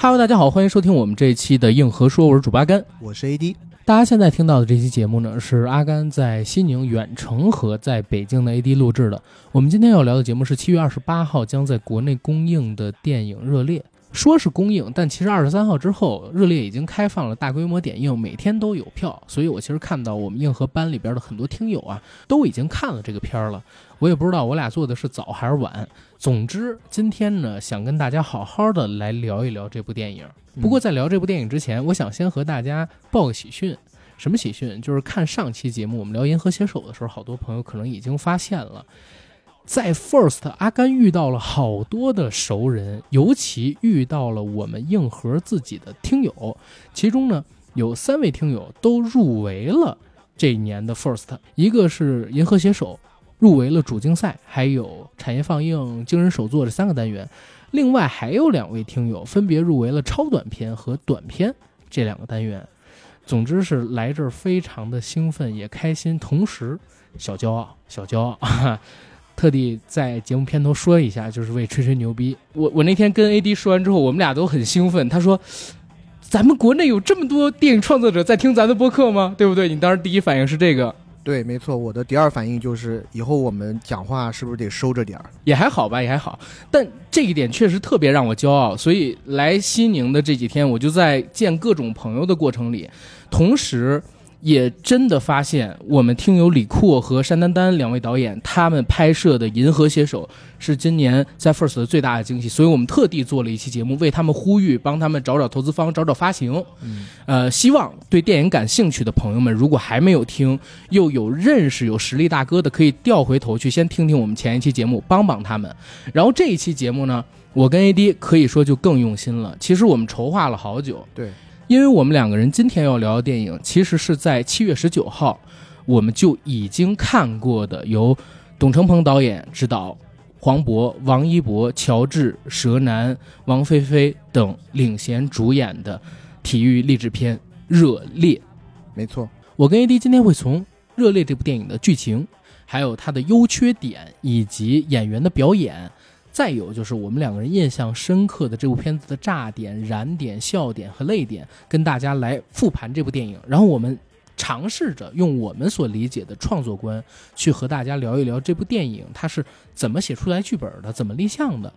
Hello，大家好，欢迎收听我们这一期的硬核说，我是主八甘，我是 AD。大家现在听到的这期节目呢，是阿甘在西宁远程和在北京的 AD 录制的。我们今天要聊的节目是七月二十八号将在国内公映的电影《热烈》。说是公映，但其实二十三号之后，热烈已经开放了大规模点映，每天都有票。所以我其实看到我们硬核班里边的很多听友啊，都已经看了这个片儿了。我也不知道我俩做的是早还是晚。总之，今天呢，想跟大家好好的来聊一聊这部电影。不过在聊这部电影之前，我想先和大家报个喜讯。什么喜讯？就是看上期节目我们聊《银河携手》的时候，好多朋友可能已经发现了。在 First，阿甘遇到了好多的熟人，尤其遇到了我们硬核自己的听友，其中呢有三位听友都入围了这一年的 First，一个是银河携手入围了主竞赛，还有产业放映、惊人首作这三个单元，另外还有两位听友分别入围了超短片和短片这两个单元。总之是来这儿非常的兴奋也开心，同时小骄傲，小骄傲。特地在节目片头说一下，就是为吹吹牛逼。我我那天跟 AD 说完之后，我们俩都很兴奋。他说：“咱们国内有这么多电影创作者在听咱的播客吗？对不对？”你当时第一反应是这个。对，没错。我的第二反应就是，以后我们讲话是不是得收着点儿？也还好吧，也还好。但这一点确实特别让我骄傲。所以来西宁的这几天，我就在见各种朋友的过程里，同时。也真的发现，我们听友李阔和山丹丹两位导演，他们拍摄的《银河携手》是今年在 First 的最大的惊喜，所以我们特地做了一期节目，为他们呼吁，帮他们找找投资方，找找发行。嗯，呃，希望对电影感兴趣的朋友们，如果还没有听，又有认识有实力大哥的，可以调回头去先听听我们前一期节目，帮帮他们。然后这一期节目呢，我跟 AD 可以说就更用心了。其实我们筹划了好久。对。因为我们两个人今天要聊的电影，其实是在七月十九号，我们就已经看过的，由董成鹏导演执导，黄渤、王一博、乔治、佘男、王菲菲等领衔主演的体育励志片《热烈》。没错，我跟 AD 今天会从《热烈》这部电影的剧情，还有它的优缺点，以及演员的表演。再有就是我们两个人印象深刻的这部片子的炸点、燃点、笑点和泪点，跟大家来复盘这部电影。然后我们尝试着用我们所理解的创作观，去和大家聊一聊这部电影它是怎么写出来剧本的，怎么立项的。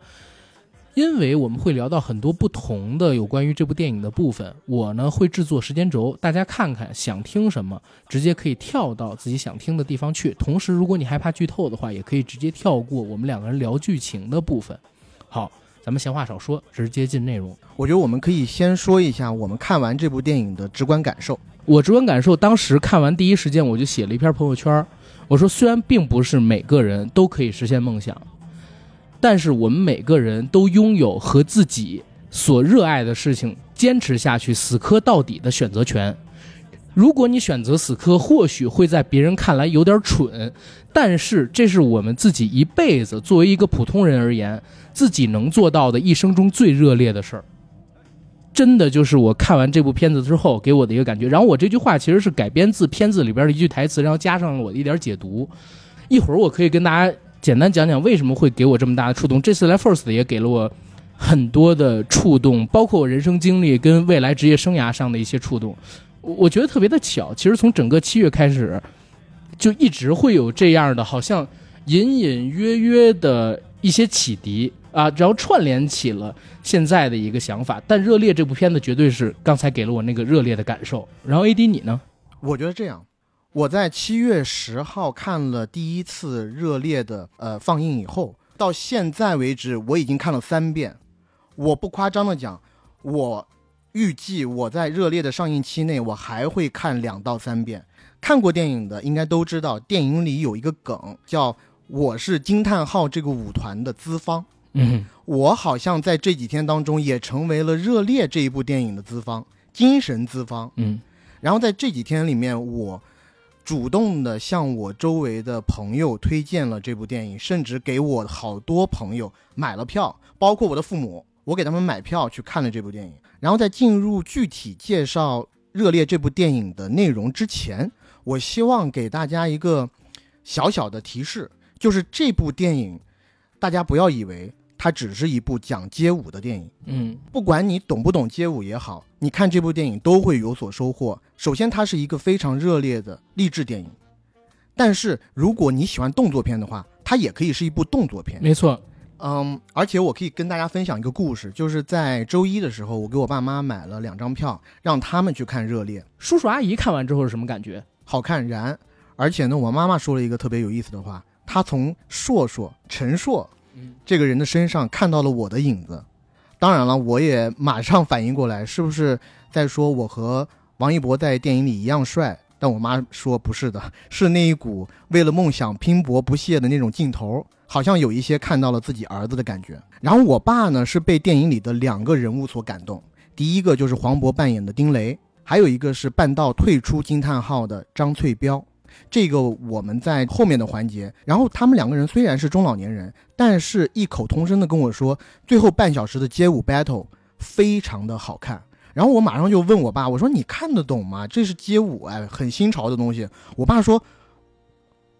因为我们会聊到很多不同的有关于这部电影的部分，我呢会制作时间轴，大家看看想听什么，直接可以跳到自己想听的地方去。同时，如果你害怕剧透的话，也可以直接跳过我们两个人聊剧情的部分。好，咱们闲话少说，直接进内容。我觉得我们可以先说一下我们看完这部电影的直观感受。我直观感受，当时看完第一时间我就写了一篇朋友圈，我说虽然并不是每个人都可以实现梦想。但是我们每个人都拥有和自己所热爱的事情坚持下去、死磕到底的选择权。如果你选择死磕，或许会在别人看来有点蠢，但是这是我们自己一辈子作为一个普通人而言，自己能做到的一生中最热烈的事儿。真的就是我看完这部片子之后给我的一个感觉。然后我这句话其实是改编自片子里边的一句台词，然后加上了我的一点解读。一会儿我可以跟大家。简单讲讲为什么会给我这么大的触动。这次来 First 也给了我很多的触动，包括我人生经历跟未来职业生涯上的一些触动。我觉得特别的巧，其实从整个七月开始，就一直会有这样的，好像隐隐约约的一些启迪啊，然后串联起了现在的一个想法。但《热烈》这部片子绝对是刚才给了我那个热烈的感受。然后 AD 你呢？我觉得这样。我在七月十号看了第一次热烈的呃放映以后，到现在为止我已经看了三遍。我不夸张的讲，我预计我在热烈的上映期内我还会看两到三遍。看过电影的应该都知道，电影里有一个梗叫“我是惊叹号”这个舞团的资方。嗯，我好像在这几天当中也成为了热烈这一部电影的资方，精神资方。嗯，然后在这几天里面我。主动的向我周围的朋友推荐了这部电影，甚至给我好多朋友买了票，包括我的父母，我给他们买票去看了这部电影。然后在进入具体介绍《热烈》这部电影的内容之前，我希望给大家一个小小的提示，就是这部电影，大家不要以为它只是一部讲街舞的电影。嗯，不管你懂不懂街舞也好，你看这部电影都会有所收获。首先，它是一个非常热烈的励志电影，但是如果你喜欢动作片的话，它也可以是一部动作片。没错。嗯，而且我可以跟大家分享一个故事，就是在周一的时候，我给我爸妈买了两张票，让他们去看《热烈》。叔叔阿姨看完之后是什么感觉？好看燃！而且呢，我妈妈说了一个特别有意思的话，她从硕硕陈硕这个人的身上看到了我的影子。当然了，我也马上反应过来，是不是在说我和王一博在电影里一样帅？但我妈说不是的，是那一股为了梦想拼搏不懈的那种劲头。好像有一些看到了自己儿子的感觉。然后我爸呢是被电影里的两个人物所感动，第一个就是黄渤扮演的丁雷，还有一个是半道退出惊叹号的张翠标。这个我们在后面的环节。然后他们两个人虽然是中老年人，但是异口同声的跟我说，最后半小时的街舞 battle 非常的好看。然后我马上就问我爸，我说你看得懂吗？这是街舞，哎，很新潮的东西。我爸说。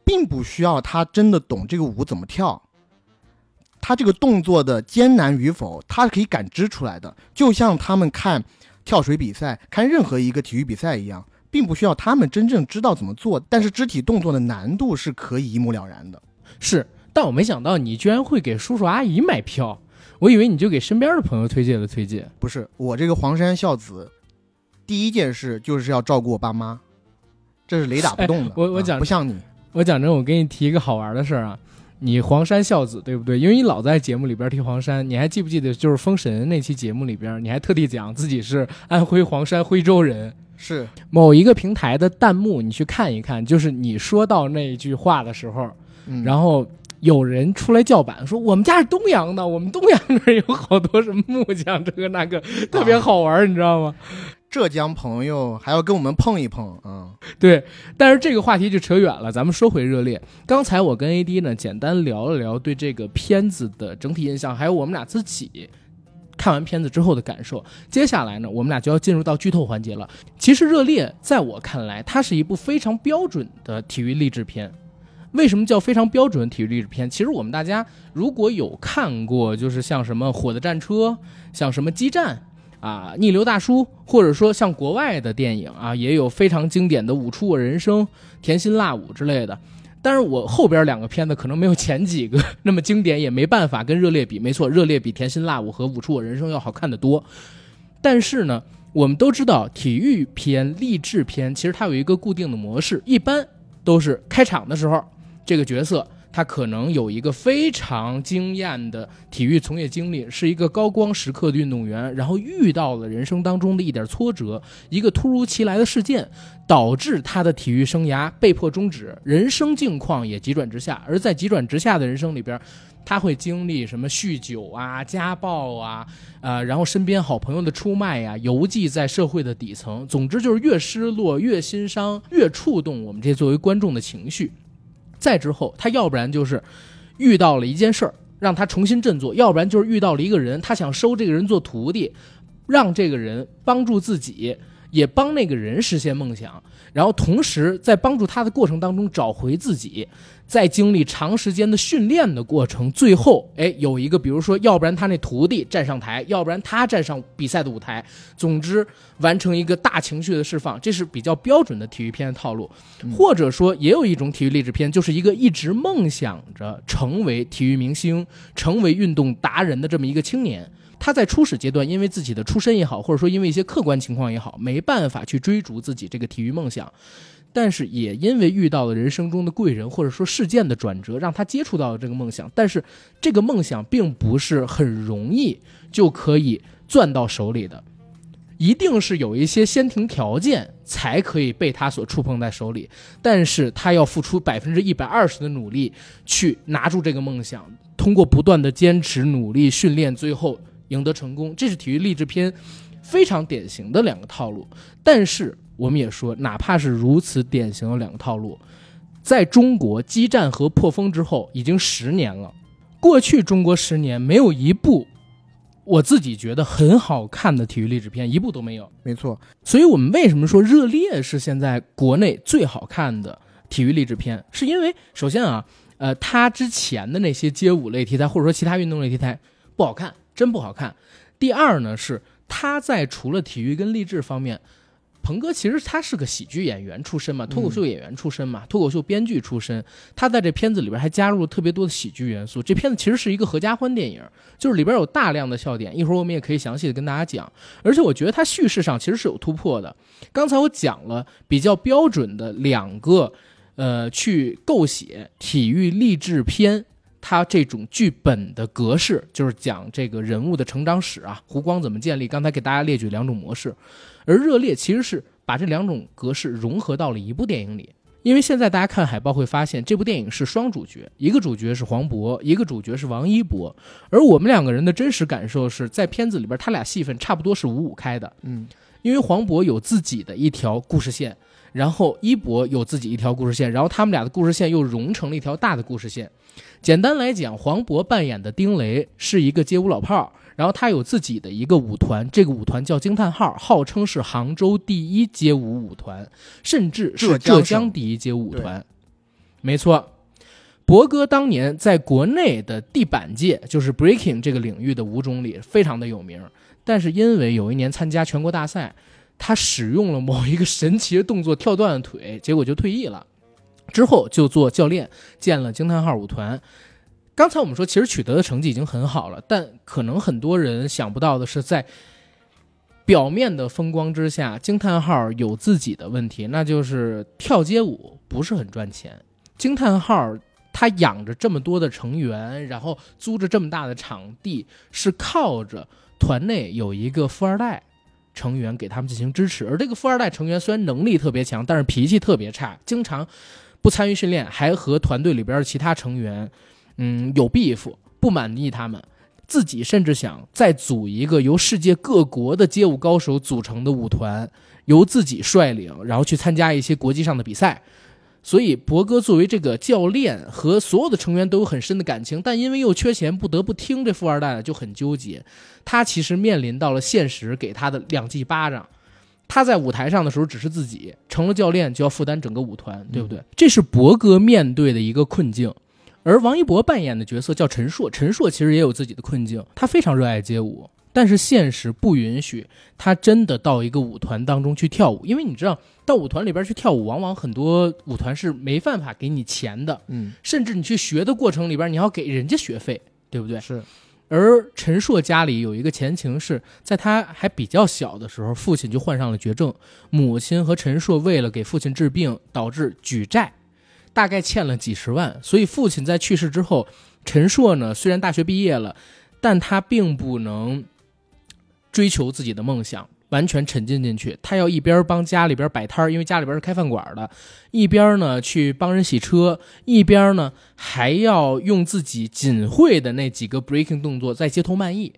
并不需要他真的懂这个舞怎么跳，他这个动作的艰难与否，他是可以感知出来的。就像他们看跳水比赛、看任何一个体育比赛一样，并不需要他们真正知道怎么做，但是肢体动作的难度是可以一目了然的。是，但我没想到你居然会给叔叔阿姨买票，我以为你就给身边的朋友推荐了推荐。不是，我这个黄山孝子，第一件事就是要照顾我爸妈，这是雷打不动的。我我讲不像你。我讲真，我给你提一个好玩的事儿啊，你黄山孝子对不对？因为你老在节目里边提黄山，你还记不记得就是《封神》那期节目里边，你还特地讲自己是安徽黄山徽州人，是某一个平台的弹幕，你去看一看，就是你说到那一句话的时候，然后有人出来叫板说我们家是东阳的，我们东阳那儿有好多什么木匠，这个那个特别好玩，你知道吗？浙江朋友还要跟我们碰一碰啊，对，但是这个话题就扯远了，咱们说回热烈。刚才我跟 AD 呢简单聊了聊对这个片子的整体印象，还有我们俩自己看完片子之后的感受。接下来呢，我们俩就要进入到剧透环节了。其实热烈在我看来，它是一部非常标准的体育励志片。为什么叫非常标准体育励志片？其实我们大家如果有看过，就是像什么《火的战车》，像什么《激战》。啊，逆流大叔，或者说像国外的电影啊，也有非常经典的《舞出我人生》《甜心辣舞》之类的。但是我后边两个片子可能没有前几个 那么经典，也没办法跟《热烈》比。没错，《热烈》比《甜心辣舞》和《舞出我人生》要好看的多。但是呢，我们都知道体育片、励志片其实它有一个固定的模式，一般都是开场的时候这个角色。他可能有一个非常惊艳的体育从业经历，是一个高光时刻的运动员，然后遇到了人生当中的一点挫折，一个突如其来的事件，导致他的体育生涯被迫终止，人生境况也急转直下。而在急转直下的人生里边，他会经历什么酗酒啊、家暴啊，呃，然后身边好朋友的出卖呀，游记在社会的底层。总之就是越失落、越心伤、越触动我们这些作为观众的情绪。再之后，他要不然就是遇到了一件事儿，让他重新振作；要不然就是遇到了一个人，他想收这个人做徒弟，让这个人帮助自己，也帮那个人实现梦想。然后同时在帮助他的过程当中找回自己。在经历长时间的训练的过程，最后，哎，有一个，比如说，要不然他那徒弟站上台，要不然他站上比赛的舞台，总之完成一个大情绪的释放，这是比较标准的体育片的套路。或者说，也有一种体育励志片，就是一个一直梦想着成为体育明星、成为运动达人的这么一个青年，他在初始阶段，因为自己的出身也好，或者说因为一些客观情况也好，没办法去追逐自己这个体育梦想。但是也因为遇到了人生中的贵人，或者说事件的转折，让他接触到了这个梦想。但是这个梦想并不是很容易就可以攥到手里的，一定是有一些先停条件才可以被他所触碰在手里。但是他要付出百分之一百二十的努力去拿住这个梦想，通过不断的坚持、努力、训练，最后赢得成功。这是体育励志片非常典型的两个套路。但是。我们也说，哪怕是如此典型的两个套路，在中国激战和破风之后，已经十年了。过去中国十年没有一部我自己觉得很好看的体育励志片，一部都没有。没错，所以我们为什么说《热烈》是现在国内最好看的体育励志片？是因为首先啊，呃，它之前的那些街舞类题材，或者说其他运动类题材，不好看，真不好看。第二呢是他在除了体育跟励志方面，鹏哥其实他是个喜剧演员出身嘛，脱口秀演员出身嘛，脱口秀编剧出身。他在这片子里边还加入了特别多的喜剧元素。这片子其实是一个合家欢电影，就是里边有大量的笑点。一会儿我们也可以详细的跟大家讲。而且我觉得他叙事上其实是有突破的。刚才我讲了比较标准的两个，呃，去构写体育励志片。它这种剧本的格式就是讲这个人物的成长史啊，湖光怎么建立？刚才给大家列举两种模式，而热烈其实是把这两种格式融合到了一部电影里。因为现在大家看海报会发现，这部电影是双主角，一个主角是黄渤，一个主角是王一博。而我们两个人的真实感受是在片子里边，他俩戏份差不多是五五开的。嗯，因为黄渤有自己的一条故事线，然后一博有自己一条故事线，然后他们俩的故事线又融成了一条大的故事线。简单来讲，黄渤扮演的丁雷是一个街舞老炮儿，然后他有自己的一个舞团，这个舞团叫惊叹号，号称是杭州第一街舞舞团，甚至是浙江第一街舞舞团。没错，博哥当年在国内的地板界，就是 breaking 这个领域的舞种里非常的有名，但是因为有一年参加全国大赛，他使用了某一个神奇的动作跳断了腿，结果就退役了。之后就做教练，建了惊叹号舞团。刚才我们说，其实取得的成绩已经很好了，但可能很多人想不到的是，在表面的风光之下，惊叹号有自己的问题，那就是跳街舞不是很赚钱。惊叹号他养着这么多的成员，然后租着这么大的场地，是靠着团内有一个富二代成员给他们进行支持。而这个富二代成员虽然能力特别强，但是脾气特别差，经常。不参与训练，还和团队里边的其他成员，嗯，有 beef，不满意他们，自己甚至想再组一个由世界各国的街舞高手组成的舞团，由自己率领，然后去参加一些国际上的比赛。所以，博哥作为这个教练，和所有的成员都有很深的感情，但因为又缺钱，不得不听这富二代的，就很纠结。他其实面临到了现实给他的两记巴掌。他在舞台上的时候只是自己，成了教练就要负担整个舞团，对不对？这是博哥面对的一个困境。而王一博扮演的角色叫陈硕，陈硕其实也有自己的困境。他非常热爱街舞，但是现实不允许他真的到一个舞团当中去跳舞，因为你知道，到舞团里边去跳舞，往往很多舞团是没办法给你钱的，嗯，甚至你去学的过程里边，你要给人家学费，对不对？是。而陈硕家里有一个前情，是在他还比较小的时候，父亲就患上了绝症，母亲和陈硕为了给父亲治病，导致举债，大概欠了几十万。所以父亲在去世之后，陈硕呢虽然大学毕业了，但他并不能追求自己的梦想。完全沉浸进去，他要一边帮家里边摆摊儿，因为家里边是开饭馆的，一边呢去帮人洗车，一边呢还要用自己仅会的那几个 breaking 动作在街头卖艺，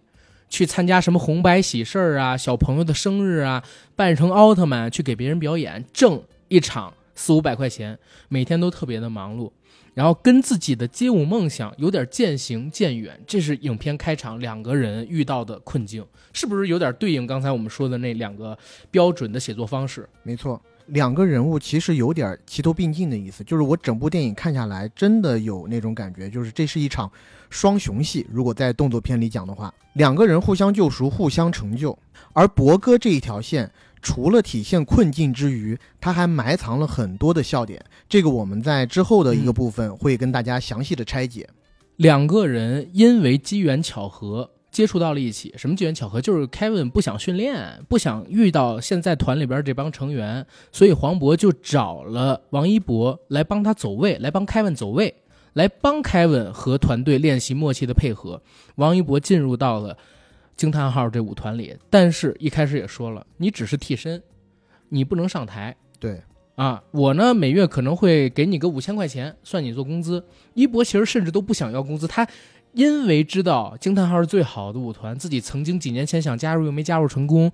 去参加什么红白喜事儿啊、小朋友的生日啊，扮成奥特曼去给别人表演，挣一场四五百块钱，每天都特别的忙碌。然后跟自己的街舞梦想有点渐行渐远，这是影片开场两个人遇到的困境，是不是有点对应刚才我们说的那两个标准的写作方式？没错，两个人物其实有点齐头并进的意思，就是我整部电影看下来，真的有那种感觉，就是这是一场双雄戏。如果在动作片里讲的话，两个人互相救赎，互相成就，而博哥这一条线。除了体现困境之余，他还埋藏了很多的笑点。这个我们在之后的一个部分会跟大家详细的拆解。两个人因为机缘巧合接触到了一起，什么机缘巧合？就是 Kevin 不想训练，不想遇到现在团里边这帮成员，所以黄渤就找了王一博来帮他走位，来帮 Kevin 走位，来帮 Kevin 和团队练习默契的配合。王一博进入到了。惊叹号这舞团里，但是一开始也说了，你只是替身，你不能上台。对啊，我呢每月可能会给你个五千块钱，算你做工资。一博其实甚至都不想要工资，他因为知道惊叹号是最好的舞团，自己曾经几年前想加入又没加入成功，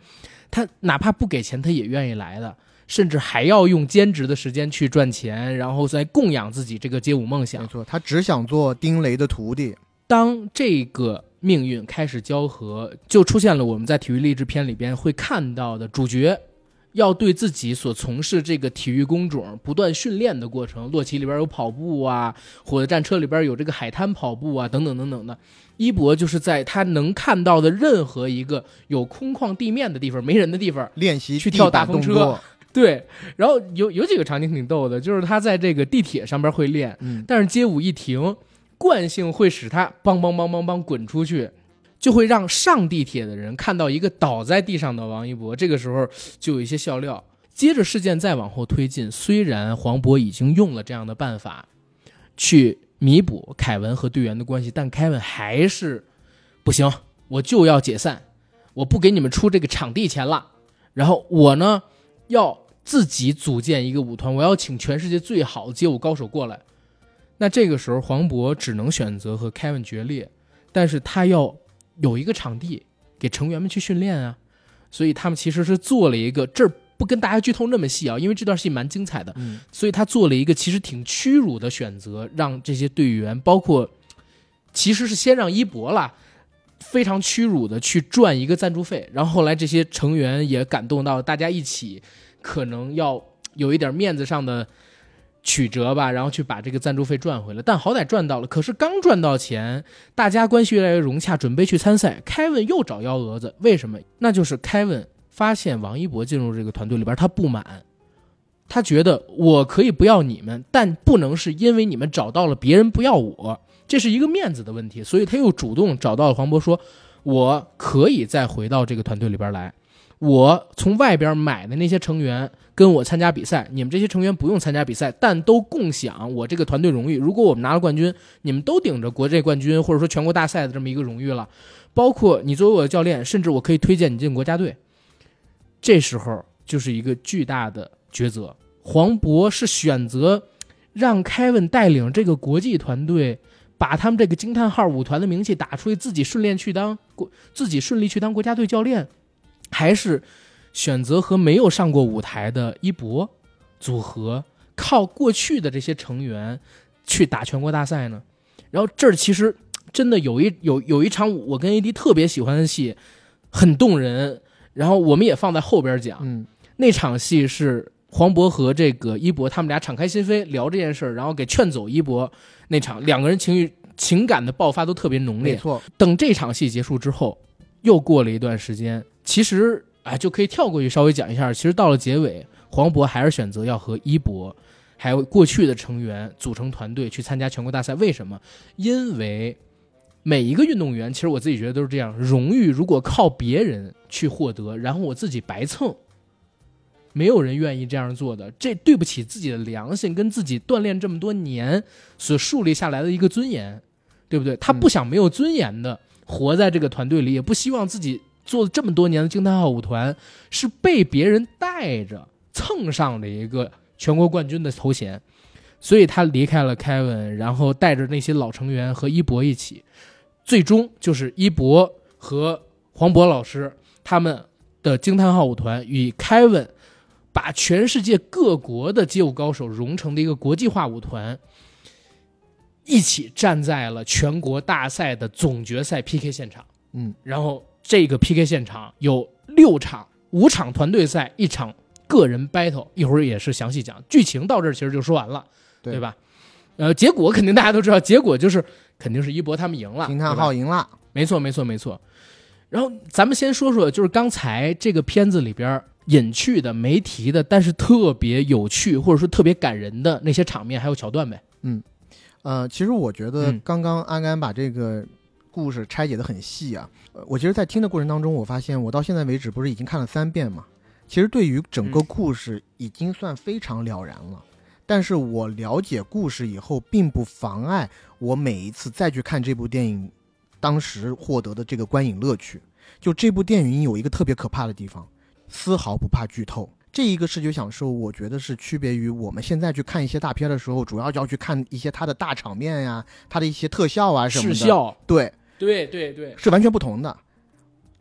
他哪怕不给钱他也愿意来的，甚至还要用兼职的时间去赚钱，然后再供养自己这个街舞梦想。没错，他只想做丁雷的徒弟。当这个。命运开始交合，就出现了我们在体育励志片里边会看到的主角，要对自己所从事这个体育工种不断训练的过程。洛奇里边有跑步啊，火的战车里边有这个海滩跑步啊，等等等等的。一博就是在他能看到的任何一个有空旷地面的地方、没人的地方 练习去跳大风车。对，然后有有几个场景挺逗的，就是他在这个地铁上边会练，嗯，但是街舞一停，惯性会使他梆梆梆梆梆滚出去，就会让上地铁的人看到一个倒在地上的王一博。这个时候就有一些笑料。接着事件再往后推进，虽然黄渤已经用了这样的办法去弥补凯文和队员的关系，但凯文还是不行，我就要解散，我不给你们出这个场地钱了。然后我呢，要自己组建一个舞团，我要请全世界最好的街舞高手过来。那这个时候，黄渤只能选择和 Kevin 决裂，但是他要有一个场地给成员们去训练啊，所以他们其实是做了一个这儿不跟大家剧透那么细啊，因为这段戏蛮精彩的，嗯。所以他做了一个其实挺屈辱的选择，让这些队员，包括其实是先让一博啦，非常屈辱的去赚一个赞助费，然后后来这些成员也感动到大家一起，可能要有一点面子上的曲折吧，然后去把这个赞助费赚回来，但好歹赚到了。可是刚赚到钱，大家关系越来越融洽，准备去参赛，凯文又找幺蛾子，为什么？那就是凯文发现王一博进入这个团队里边，他不满。他觉得我可以不要你们，但不能是因为你们找到了别人不要我，这是一个面子的问题。所以他又主动找到了黄渤，说我可以再回到这个团队里边来。我从外边买的那些成员跟我参加比赛，你们这些成员不用参加比赛，但都共享我这个团队荣誉。如果我们拿了冠军，你们都顶着国际冠军或者说全国大赛的这么一个荣誉了。包括你作为我的教练，甚至我可以推荐你进国家队。这时候就是一个巨大的抉择。黄渤是选择让凯文带领这个国际团队，把他们这个惊叹号舞团的名气打出去，自己顺利去当国，自己顺利去当国家队教练，还是选择和没有上过舞台的一博组合，靠过去的这些成员去打全国大赛呢？然后这儿其实真的有一有有一场我跟 AD 特别喜欢的戏，很动人。然后我们也放在后边讲，嗯那场戏是黄渤和这个一博他们俩敞开心扉聊这件事儿，然后给劝走一博那场，两个人情绪情感的爆发都特别浓烈。没错，等这场戏结束之后，又过了一段时间，其实哎就可以跳过去稍微讲一下。其实到了结尾，黄渤还是选择要和一博还有过去的成员组成团队去参加全国大赛。为什么？因为每一个运动员，其实我自己觉得都是这样，荣誉如果靠别人去获得，然后我自己白蹭。没有人愿意这样做的，这对不起自己的良心，跟自己锻炼这么多年所树立下来的一个尊严，对不对？他不想没有尊严的活在这个团队里，也不希望自己做了这么多年的惊叹号舞团是被别人带着蹭上了一个全国冠军的头衔，所以他离开了凯文，然后带着那些老成员和一博一起，最终就是一博和黄渤老师他们的惊叹号舞团与凯文。把全世界各国的街舞高手融成的一个国际化舞团，一起站在了全国大赛的总决赛 PK 现场。嗯，然后这个 PK 现场有六场，五场团队赛，一场个人 battle。一会儿也是详细讲剧情，到这儿其实就说完了，对对吧？呃，结果肯定大家都知道，结果就是肯定是一博他们赢了，惊叹号赢了。没错，没错，没错。然后咱们先说说，就是刚才这个片子里边隐去的、没提的，但是特别有趣或者说特别感人的那些场面还有桥段呗。嗯呃，其实我觉得嗯刚刚阿甘把这个故事拆解的很细啊。呃，我其实，在听的过程当中，我发现我到现在为止不是已经看了三遍嘛？其实对于整个嗯故事已经算非常了然了。但是我了解故事以后，并不妨碍我每一次再去看这部电影，当时获得的这个观影乐趣。就这部电影有一个特别可怕的地方，丝毫不怕剧透。这一个视觉享受，我觉得是区别于我们现在去看一些大片的时候，主要就要去看一些它的大场面呀、它的一些特效啊什么的。视效，对，对对对，是完全不同的。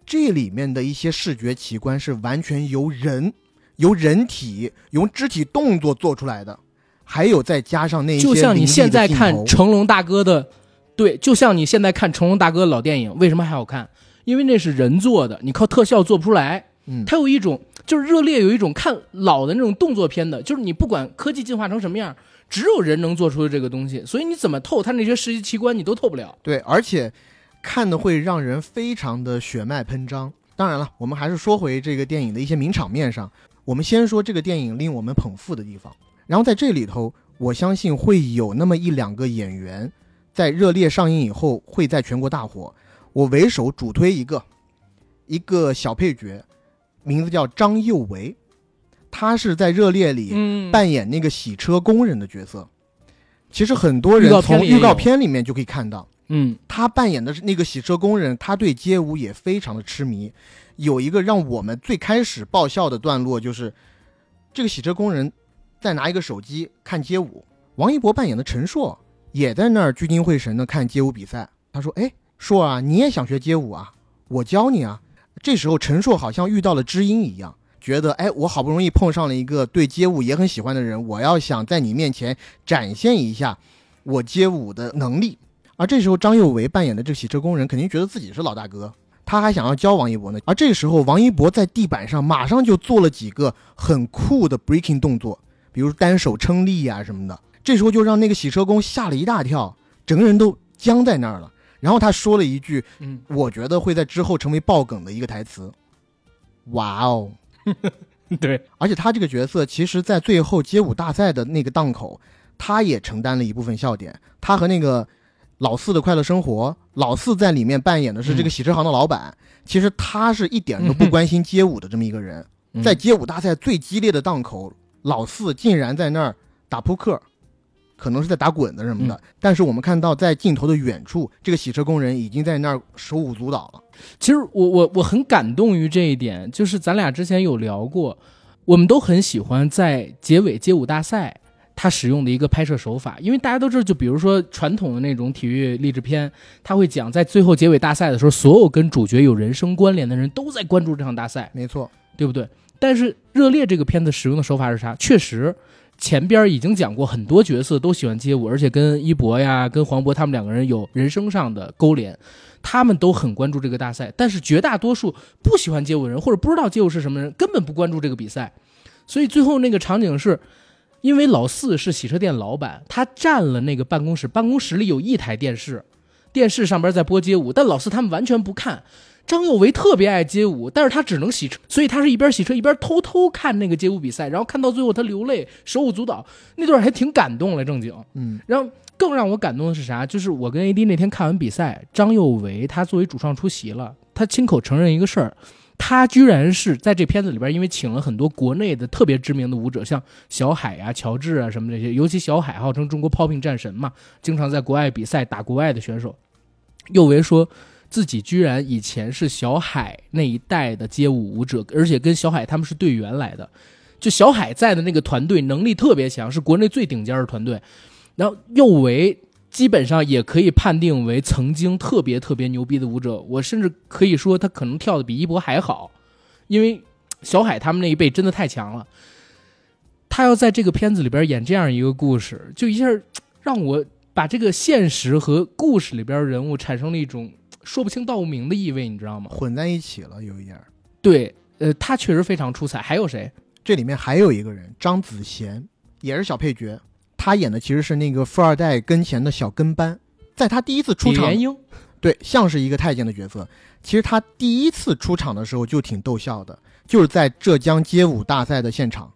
这里面的一些视觉奇观是完全由人、由人体、由肢体动作做出来的，还有再加上那一些就像你现在看成龙大哥的，对，就像你现在看成龙大哥的老电影，为什么还好看？因为那是人做的，你靠特效做不出来。嗯，它有一种就是热烈有一种看老的那种动作片的，就是你不管科技进化成什么样，只有人能做出的这个东西，所以你怎么透它那些实际奇观你都透不了。对，而且看的会让人非常的血脉喷张。当然了，我们还是说回这个电影的一些名场面上。我们先说这个电影令我们捧腹的地方，然后在这里头，我相信会有那么一两个演员，在热烈上映以后会在全国大火。我为首主推一个，一个小配角，名字叫张佑维，他是在热烈里嗯，扮演那个洗车工人的角色。其实很多预人从预告片里面就可以看到。嗯他扮演的是那个洗车工人，他对街舞也非常的痴迷。有一个让我们最开始爆笑的段落，就是这个洗车工人在拿一个手机看街舞，王一博扮演的陈硕也在那儿聚精会神的看街舞比赛。他说：“哎，硕啊，你也想学街舞啊？我教你啊。”这时候陈硕好像遇到了知音一样，觉得哎，我好不容易碰上了一个对街舞也很喜欢的人，我要想在你面前展现一下我街舞的能力。而这时候，张佑维扮演的这个洗车工人肯定觉得自己是老大哥，他还想要教王一博呢。而这个时候，王一博在地板上马上就做了几个很酷的 breaking 动作，比如单手撑立呀、什么的。这时候就让那个洗车工吓了一大跳，整个人都僵在那儿了。然后他说了一句，嗯，我觉得会在之后成为爆梗的一个台词：“哇哦！”对，而且他这个角色，其实在最后街舞大赛的那个档口，他也承担了一部分笑点。他和那个老四的快乐生活，老四在里面扮演的是这个洗车行的老板，其实他是一点都不关心街舞的这么一个人。嗯在街舞大赛最激烈的档口，老四竟然在那儿打扑克，可能是在打滚子什么的。嗯但是我们看到在镜头的远处，这个洗车工人已经在那儿手舞足蹈了。其实我我我很感动于这一点，就是咱俩之前有聊过，我们都很喜欢在结尾街舞大赛他使用的一个拍摄手法，因为大家都知道，就比如说传统的那种体育励志片，他会讲在最后结尾大赛的时候，所有跟主角有人生关联的人都在关注这场大赛，没错，对不对？但是《热烈》这个片子使用的手法是啥？确实，前边已经讲过，很多角色都喜欢街舞，而且跟一博呀、跟黄渤他们两个人有人生上的勾连，他们都很关注这个大赛。但是绝大多数不喜欢街舞的人或者不知道街舞是什么人，根本不关注这个比赛。所以最后那个场景是，因为老四是洗车店老板，他占了那个办公室，办公室里有一台电视，电视上边在播街舞，但老四他们完全不看。张佑维特别爱街舞，但是他只能洗车，所以他是一边洗车一边偷偷看那个街舞比赛，然后看到最后他流泪，手舞足蹈，那段还挺感动了，正经。嗯，然后更让我感动的是啥？就是我跟 AD 那天看完比赛，张佑维他作为主创出席了，他亲口承认一个事儿，他居然是在这片子里边，因为请了很多国内的特别知名的舞者，像小海呀、乔治啊什么这些，尤其小海号称中国 popping 战神嘛，经常在国外比赛打国外的选手。佑维说自己居然以前是小海那一代的街舞舞者，而且跟小海他们是队员来的。就小海在的那个团队能力特别强，是国内最顶尖的团队。然后佑维基本上也可以判定为曾经特别特别牛逼的舞者，我甚至可以说他可能跳的比一博还好，因为小海他们那一辈真的太强了。他要在这个片子里边演这样一个故事，就一下让我把这个现实和故事里边人物产生了一种说不清道不明的意味，你知道吗？混在一起了，有一点。对，呃，他确实非常出彩。还有谁？这里面还有一个人，张子贤，也是小配角，他演的其实是那个富二代跟前的小跟班。在他第一次出场英。对，像是一个太监的角色。其实他第一次出场的时候就挺逗笑的，就是在浙江街舞大赛的现场。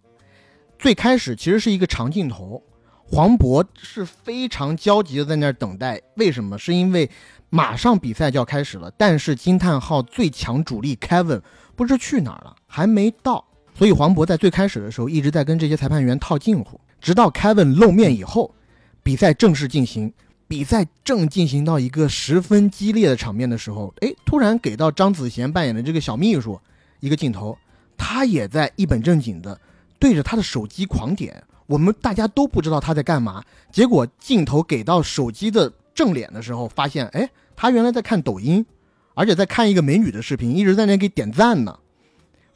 最开始其实是一个长镜头，黄渤是非常焦急的在那儿等待。为什么？是因为马上比赛就要开始了，但是惊叹号最强主力 Kevin 不知去哪儿了，还没到。所以黄渤在最开始的时候一直在跟这些裁判员套近乎，直到 Kevin 露面以后，比赛正式进行。比赛正进行到一个十分激烈的场面的时候，哎，突然给到张子贤扮演的这个小秘书一个镜头，他也在一本正经的对着他的手机狂点。我们大家都不知道他在干嘛，结果镜头给到手机的正脸的时候，发现，哎，他原来在看抖音，而且在看一个美女的视频，一直在那给点赞呢。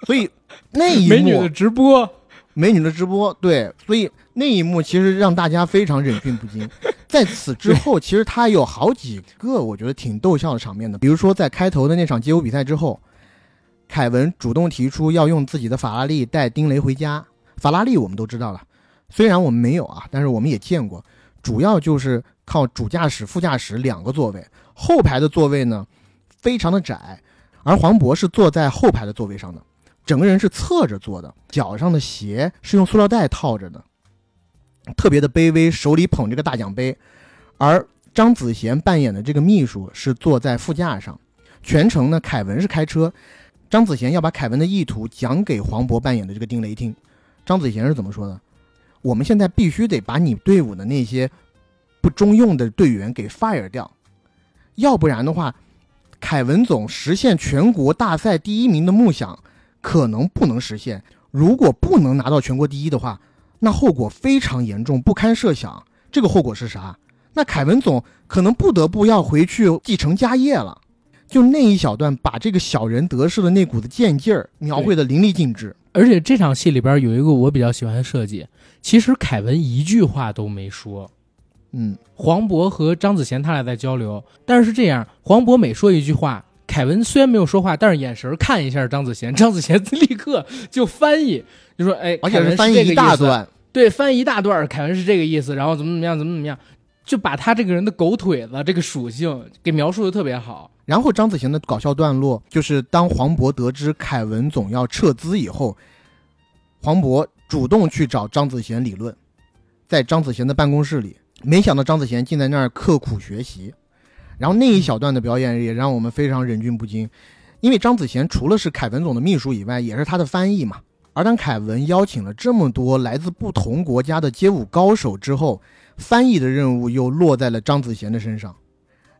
所以那一幕 美女的直播，美女的直播，对，所以那一幕其实让大家非常忍俊不禁。在此之后，其实他有好几个我觉得挺逗笑的场面的，比如说在开头的那场街舞比赛之后，凯文主动提出要用自己的法拉利带丁雷回家。法拉利我们都知道了，虽然我们没有啊，但是我们也见过，主要就是靠主驾驶、副驾驶两个座位，后排的座位呢非常的窄，而黄渤是坐在后排的座位上的，整个人是侧着坐的，脚上的鞋是用塑料袋套着的，特别的卑微，手里捧着个大奖杯，而张子贤扮演的这个秘书是坐在副驾上，全程呢凯文是开车，张子贤要把凯文的意图讲给黄渤扮演的这个丁雷听。张子贤是怎么说的？我们现在必须得把你队伍的那些不中用的队员给 fire 掉，要不然的话，凯文总实现全国大赛第一名的梦想可能不能实现。如果不能拿到全国第一的话，那后果非常严重，不堪设想。这个后果是啥？那凯文总可能不得不要回去继承家业了。就那一小段，把这个小人得势的那股子贱劲儿描绘的淋漓尽致。而且这场戏里边有一个我比较喜欢的设计，其实凯文一句话都没说，嗯，黄渤和张子贤他俩在交流，但是这样，黄渤每说一句话，凯文虽然没有说话，但是眼神看一下张子贤，张子贤 立刻就翻译，就说：“哎，而且是翻译一大段，对，翻译一大段，凯文是这个意思，然后怎么怎么样，怎么怎么样，就把他这个人的狗腿子这个属性给描述的特别好。”然后张子贤的搞笑段落就是，当黄渤得知凯文总要撤资以后，黄渤主动去找张子贤理论，在张子贤的办公室里，没想到张子贤竟在那儿刻苦学习。然后那一小段的表演也让我们非常忍俊不禁，因为张子贤除了是凯文总的秘书以外，也是他的翻译嘛。而当凯文邀请了这么多来自不同国家的街舞高手之后，翻译的任务又落在了张子贤的身上。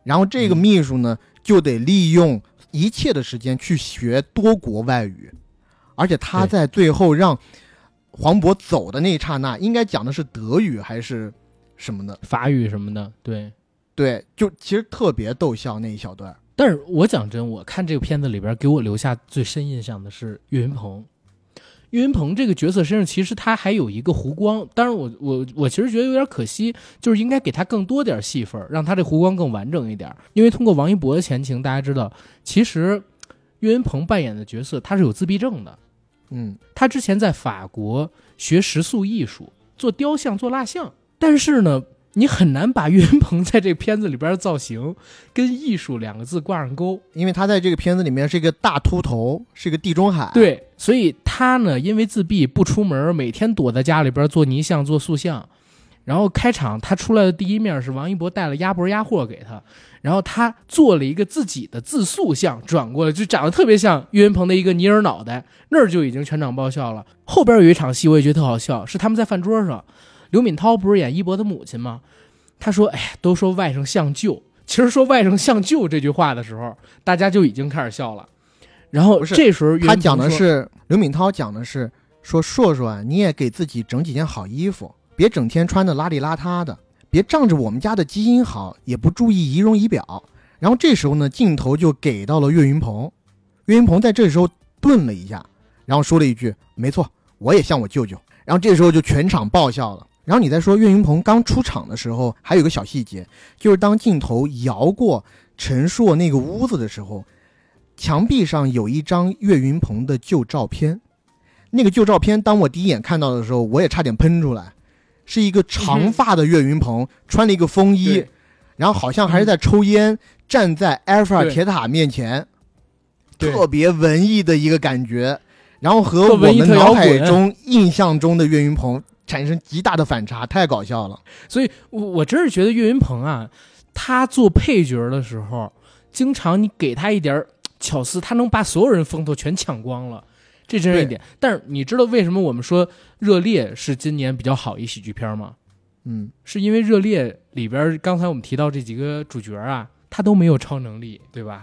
然后这个秘书呢？就得利用一切的时间去学多国外语，而且他在最后让黄渤走的那一刹那，应该讲的是德语还是什么的？法语什么的？对，对，就其实特别逗笑那一小段。但是我讲真，我看这个片子里边，给我留下最深印象的是岳云鹏。岳云鹏这个角色身上其实他还有一个弧光，当然我我我其实觉得有点可惜，就是应该给他更多点戏份，让他这弧光更完整一点。因为通过王一博的前情，大家知道，其实岳云鹏扮演的角色他是有自闭症的，嗯，他之前在法国学食塑艺术，做雕像、做蜡像，但是呢。你很难把岳云鹏在这个片子里边的造型跟艺术两个字挂上钩，因为他在这个片子里面是一个大秃头，是一个地中海。对，所以他呢，因为自闭不出门，每天躲在家里边做泥像、做塑像。然后开场他出来的第一面是王一博带了鸭脖鸭货给他，然后他做了一个自己的自塑像，转过来就长得特别像岳云鹏的一个尼尔脑袋，那儿就已经全场爆笑了。后边有一场戏我也觉得特好笑，是他们在饭桌上。刘敏涛不是演一博的母亲吗？他说：“哎，都说外甥像舅，其实说外甥像舅这句话的时候，大家就已经开始笑了。然后这时候他讲的是刘敏涛讲的是说硕硕啊，你也给自己整几件好衣服，别整天穿的邋里邋遢的，别仗着我们家的基因好也不注意仪容仪表。然后这时候呢，镜头就给到了岳云鹏，岳云鹏在这时候顿了一下，然后说了一句：没错，我也像我舅舅。然后这时候就全场爆笑了。”然后你再说岳云鹏刚出场的时候，还有个小细节，就是当镜头摇过陈硕那个屋子的时候，墙壁上有一张岳云鹏的旧照片。那个旧照片，当我第一眼看到的时候，我也差点喷出来，是一个长发的岳云鹏，穿了一个风衣，然后好像还是在抽烟，站在埃菲尔铁塔面前，特别文艺的一个感觉。然后和我们脑海中印象中的岳云鹏。产生极大的反差，太搞笑了。所以，我我真是觉得岳云鹏啊，他做配角的时候，经常你给他一点巧思，他能把所有人风头全抢光了，这真是一点。但是你知道为什么我们说《热烈》是今年比较好一喜剧片吗？嗯，是因为《热烈》里边刚才我们提到这几个主角啊，他都没有超能力，对吧？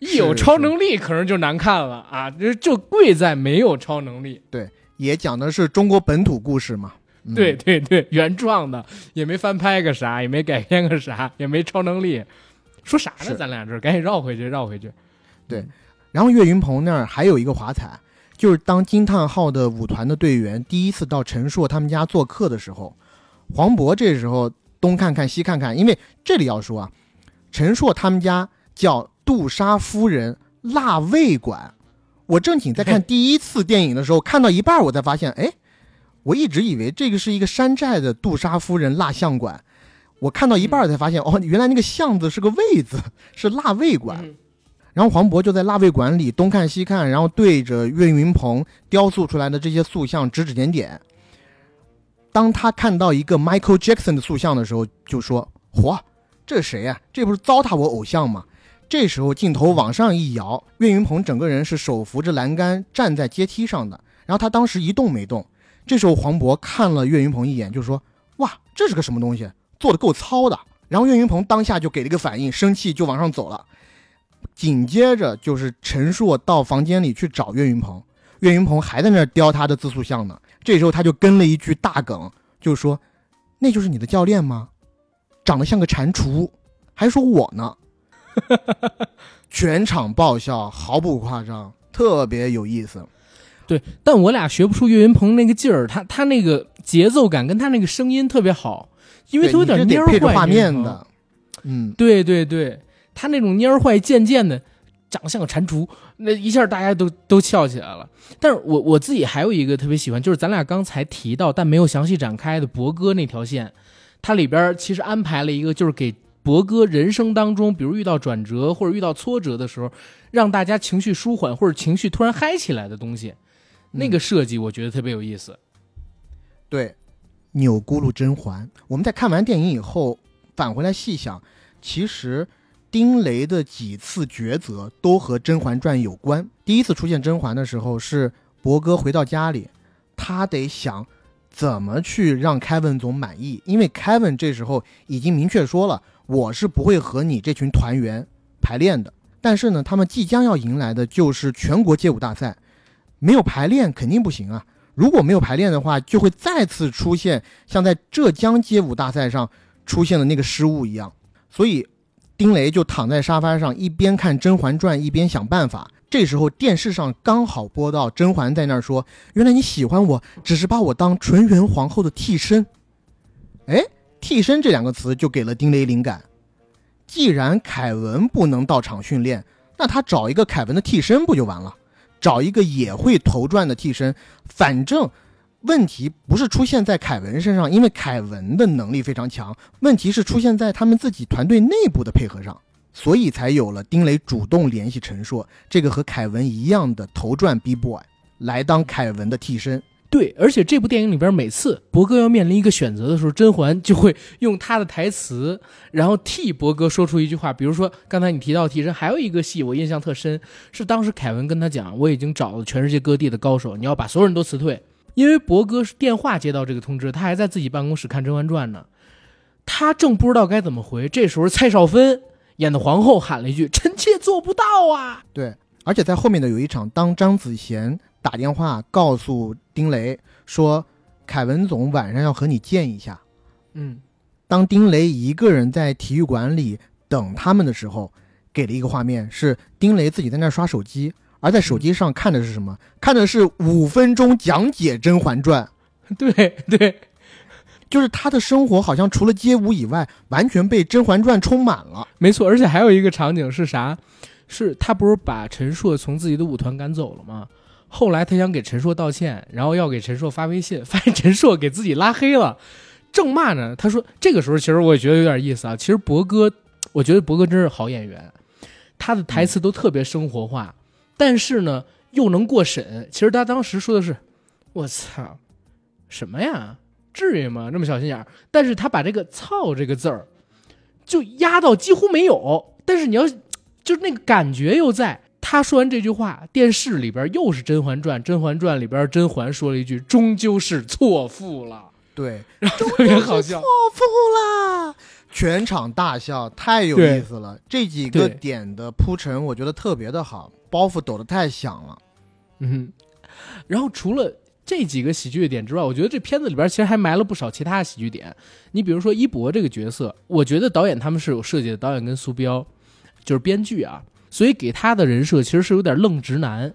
一有超能力可能就难看了啊！就就贵在没有超能力。对。也讲的是中国本土故事嘛？对对对，原创的，也没翻拍个啥，也没改编个啥，也没超能力，说啥呢？咱俩这赶紧绕回去，绕回去。对，然后岳云鹏那儿还有一个华彩，就是当惊叹号的舞团的队员第一次到陈硕他们家做客的时候，黄渤这时候东看看西看看，因为这里要说啊，陈硕他们家叫杜莎夫人辣味馆。我正经在看 第一次电影的时候，看到一半我才发现，哎，我一直以为这个是一个山寨的杜莎夫人蜡像馆，我看到一半才发现，哦，原来那个巷子是个位子，是蜡味馆。嗯然后黄渤就在蜡味馆里东看西看，然后对着岳云鹏雕塑出来的这些塑像指指点点。当他看到一个 Michael Jackson 的塑像的时候，就说：“嚯，这是谁呀、这不是糟蹋我偶像吗？”这时候镜头往上一摇，岳云鹏整个人是手扶着栏杆站在阶梯上的，然后他当时一动没动。这时候黄渤看了岳云鹏一眼，就说：“哇，这是个什么东西？做的够糙的。”然后岳云鹏当下就给了一个反应，生气就往上走了。紧接着就是陈硕到房间里去找岳云鹏，岳云鹏还在那儿雕他的自塑像呢。这时候他就跟了一句大梗，就说：“那就是你的教练吗？长得像个蟾蜍，还说我呢。” 全场爆笑，毫不夸张，特别有意思。对，但我俩学不出岳云鹏那个劲儿，他他那个节奏感跟他那个声音特别好，因为他有点蔫儿坏画面的。嗯，对对对，他那种蔫儿坏渐渐的，长得像个蟾蜍，那一下大家都都笑起来了。但是我我自己还有一个特别喜欢，就是咱俩刚才提到但没有详细展开的博哥那条线，它里边其实安排了一个，就是给博哥人生当中，比如遇到转折或者遇到挫折的时候，让大家情绪舒缓或者情绪突然嗨起来的东西，那个设计我觉得特别有意思。对，钮咕噜甄嬛。我们在看完电影以后返回来细想，其实丁雷的几次抉择都和《甄嬛传》有关。第一次出现甄嬛的时候，是博哥回到家里，他得想怎么去让凯文总满意，因为凯文这时候已经明确说了，我是不会和你这群团员排练的。但是呢，他们即将要迎来的就是全国街舞大赛，没有排练肯定不行啊。如果没有排练的话，就会再次出现像在浙江街舞大赛上出现的那个失误一样。所以，丁雷就躺在沙发上，一边看《甄嬛传》，一边想办法。这时候电视上刚好播到甄嬛在那儿说：“原来你喜欢我，只是把我当纯元皇后的替身。”哎，替身这两个词就给了丁雷灵感。既然凯文不能到场训练，那他找一个凯文的替身不就完了？找一个也会头转的替身，反正问题不是出现在凯文身上，因为凯文的能力非常强，问题是出现在他们自己团队内部的配合上，所以才有了丁雷主动联系陈硕这个和凯文一样的头转 B boy 来当凯文的替身。对，而且这部电影里边，每次博哥要面临一个选择的时候，甄嬛就会用他的台词，然后替博哥说出一句话。比如说刚才你提到替身，还有一个戏我印象特深，是当时凯文跟他讲，我已经找了全世界各地的高手，你要把所有人都辞退。因为博哥是电话接到这个通知，他还在自己办公室看《甄嬛传》呢，他正不知道该怎么回。这时候蔡少芬演的皇后喊了一句：“臣妾做不到啊对，而且在后面的有一场，当张子贤打电话告诉丁雷说，凯文总晚上要和你见一下。！”嗯，当丁雷一个人在体育馆里等他们的时候，给了一个画面，是丁雷自己在那刷手机，而在手机上看的是什么？看的是五分钟讲解《甄嬛传》，对对，就是他的生活好像除了街舞以外，完全被《甄嬛传》充满了。没错，而且还有一个场景是啥？是他不是把陈硕从自己的舞团赶走了吗？后来他想给陈硕道歉，然后要给陈硕发微信，发现陈硕给自己拉黑了，正骂呢。他说这个时候其实我也觉得有点意思啊。其实博哥，我觉得博哥真是好演员，他的台词都特别生活化，但是呢又能过审。其实他当时说的是：“我操，什么呀？至于吗？那么小心眼儿？”但是他把这个“操”这个字儿就压到几乎没有，但是你要就是那个感觉又在。他说完这句话，电视里边又是《甄嬛传》，《甄嬛传》里边甄嬛说了一句：“终究是错付了。对，”然后特别好笑错。付了！全场大笑，太有意思了。这几个点的铺陈，我觉得特别的好，包袱抖得太响了。嗯，然后除了这几个喜剧的点之外，我觉得这片子里边其实还埋了不少其他的喜剧点。你比如说一博这个角色，我觉得导演他们是有设计的，导演跟苏彪就是编剧啊，所以给他的人设其实是有点愣直男，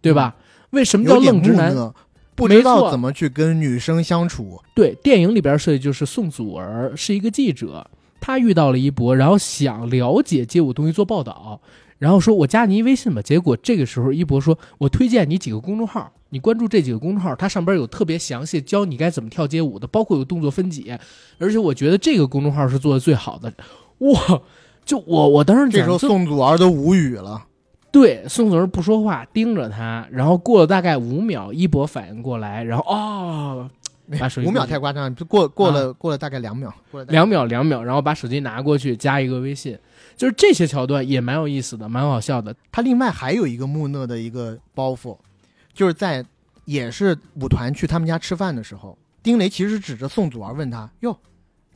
对吧？为什么叫愣直男？木讷，不知道怎么去跟女生相处。对，电影里边设计就是宋祖儿是一个记者，他遇到了一博，然后想了解街舞东西做报道，然后说我加你一微信吧。结果这个时候一博说，我推荐你几个公众号，你关注这几个公众号，它上边有特别详细教你该怎么跳街舞的，包括有动作分解，而且我觉得这个公众号是做的最好的。哇，就我我当时这时候宋祖儿都无语了。对，宋祖儿不说话，盯着他，然后过了大概五秒，一博反应过来，然后哦。把手机五秒太夸张，就过过了过了大概两秒，过了两秒两秒，然后把手机拿过去加一个微信，就是这些桥段也蛮有意思的，蛮好笑的。他另外还有一个木讷的一个包袱，就是在也是舞团去他们家吃饭的时候，丁雷其实指着宋祖儿问他：“哟，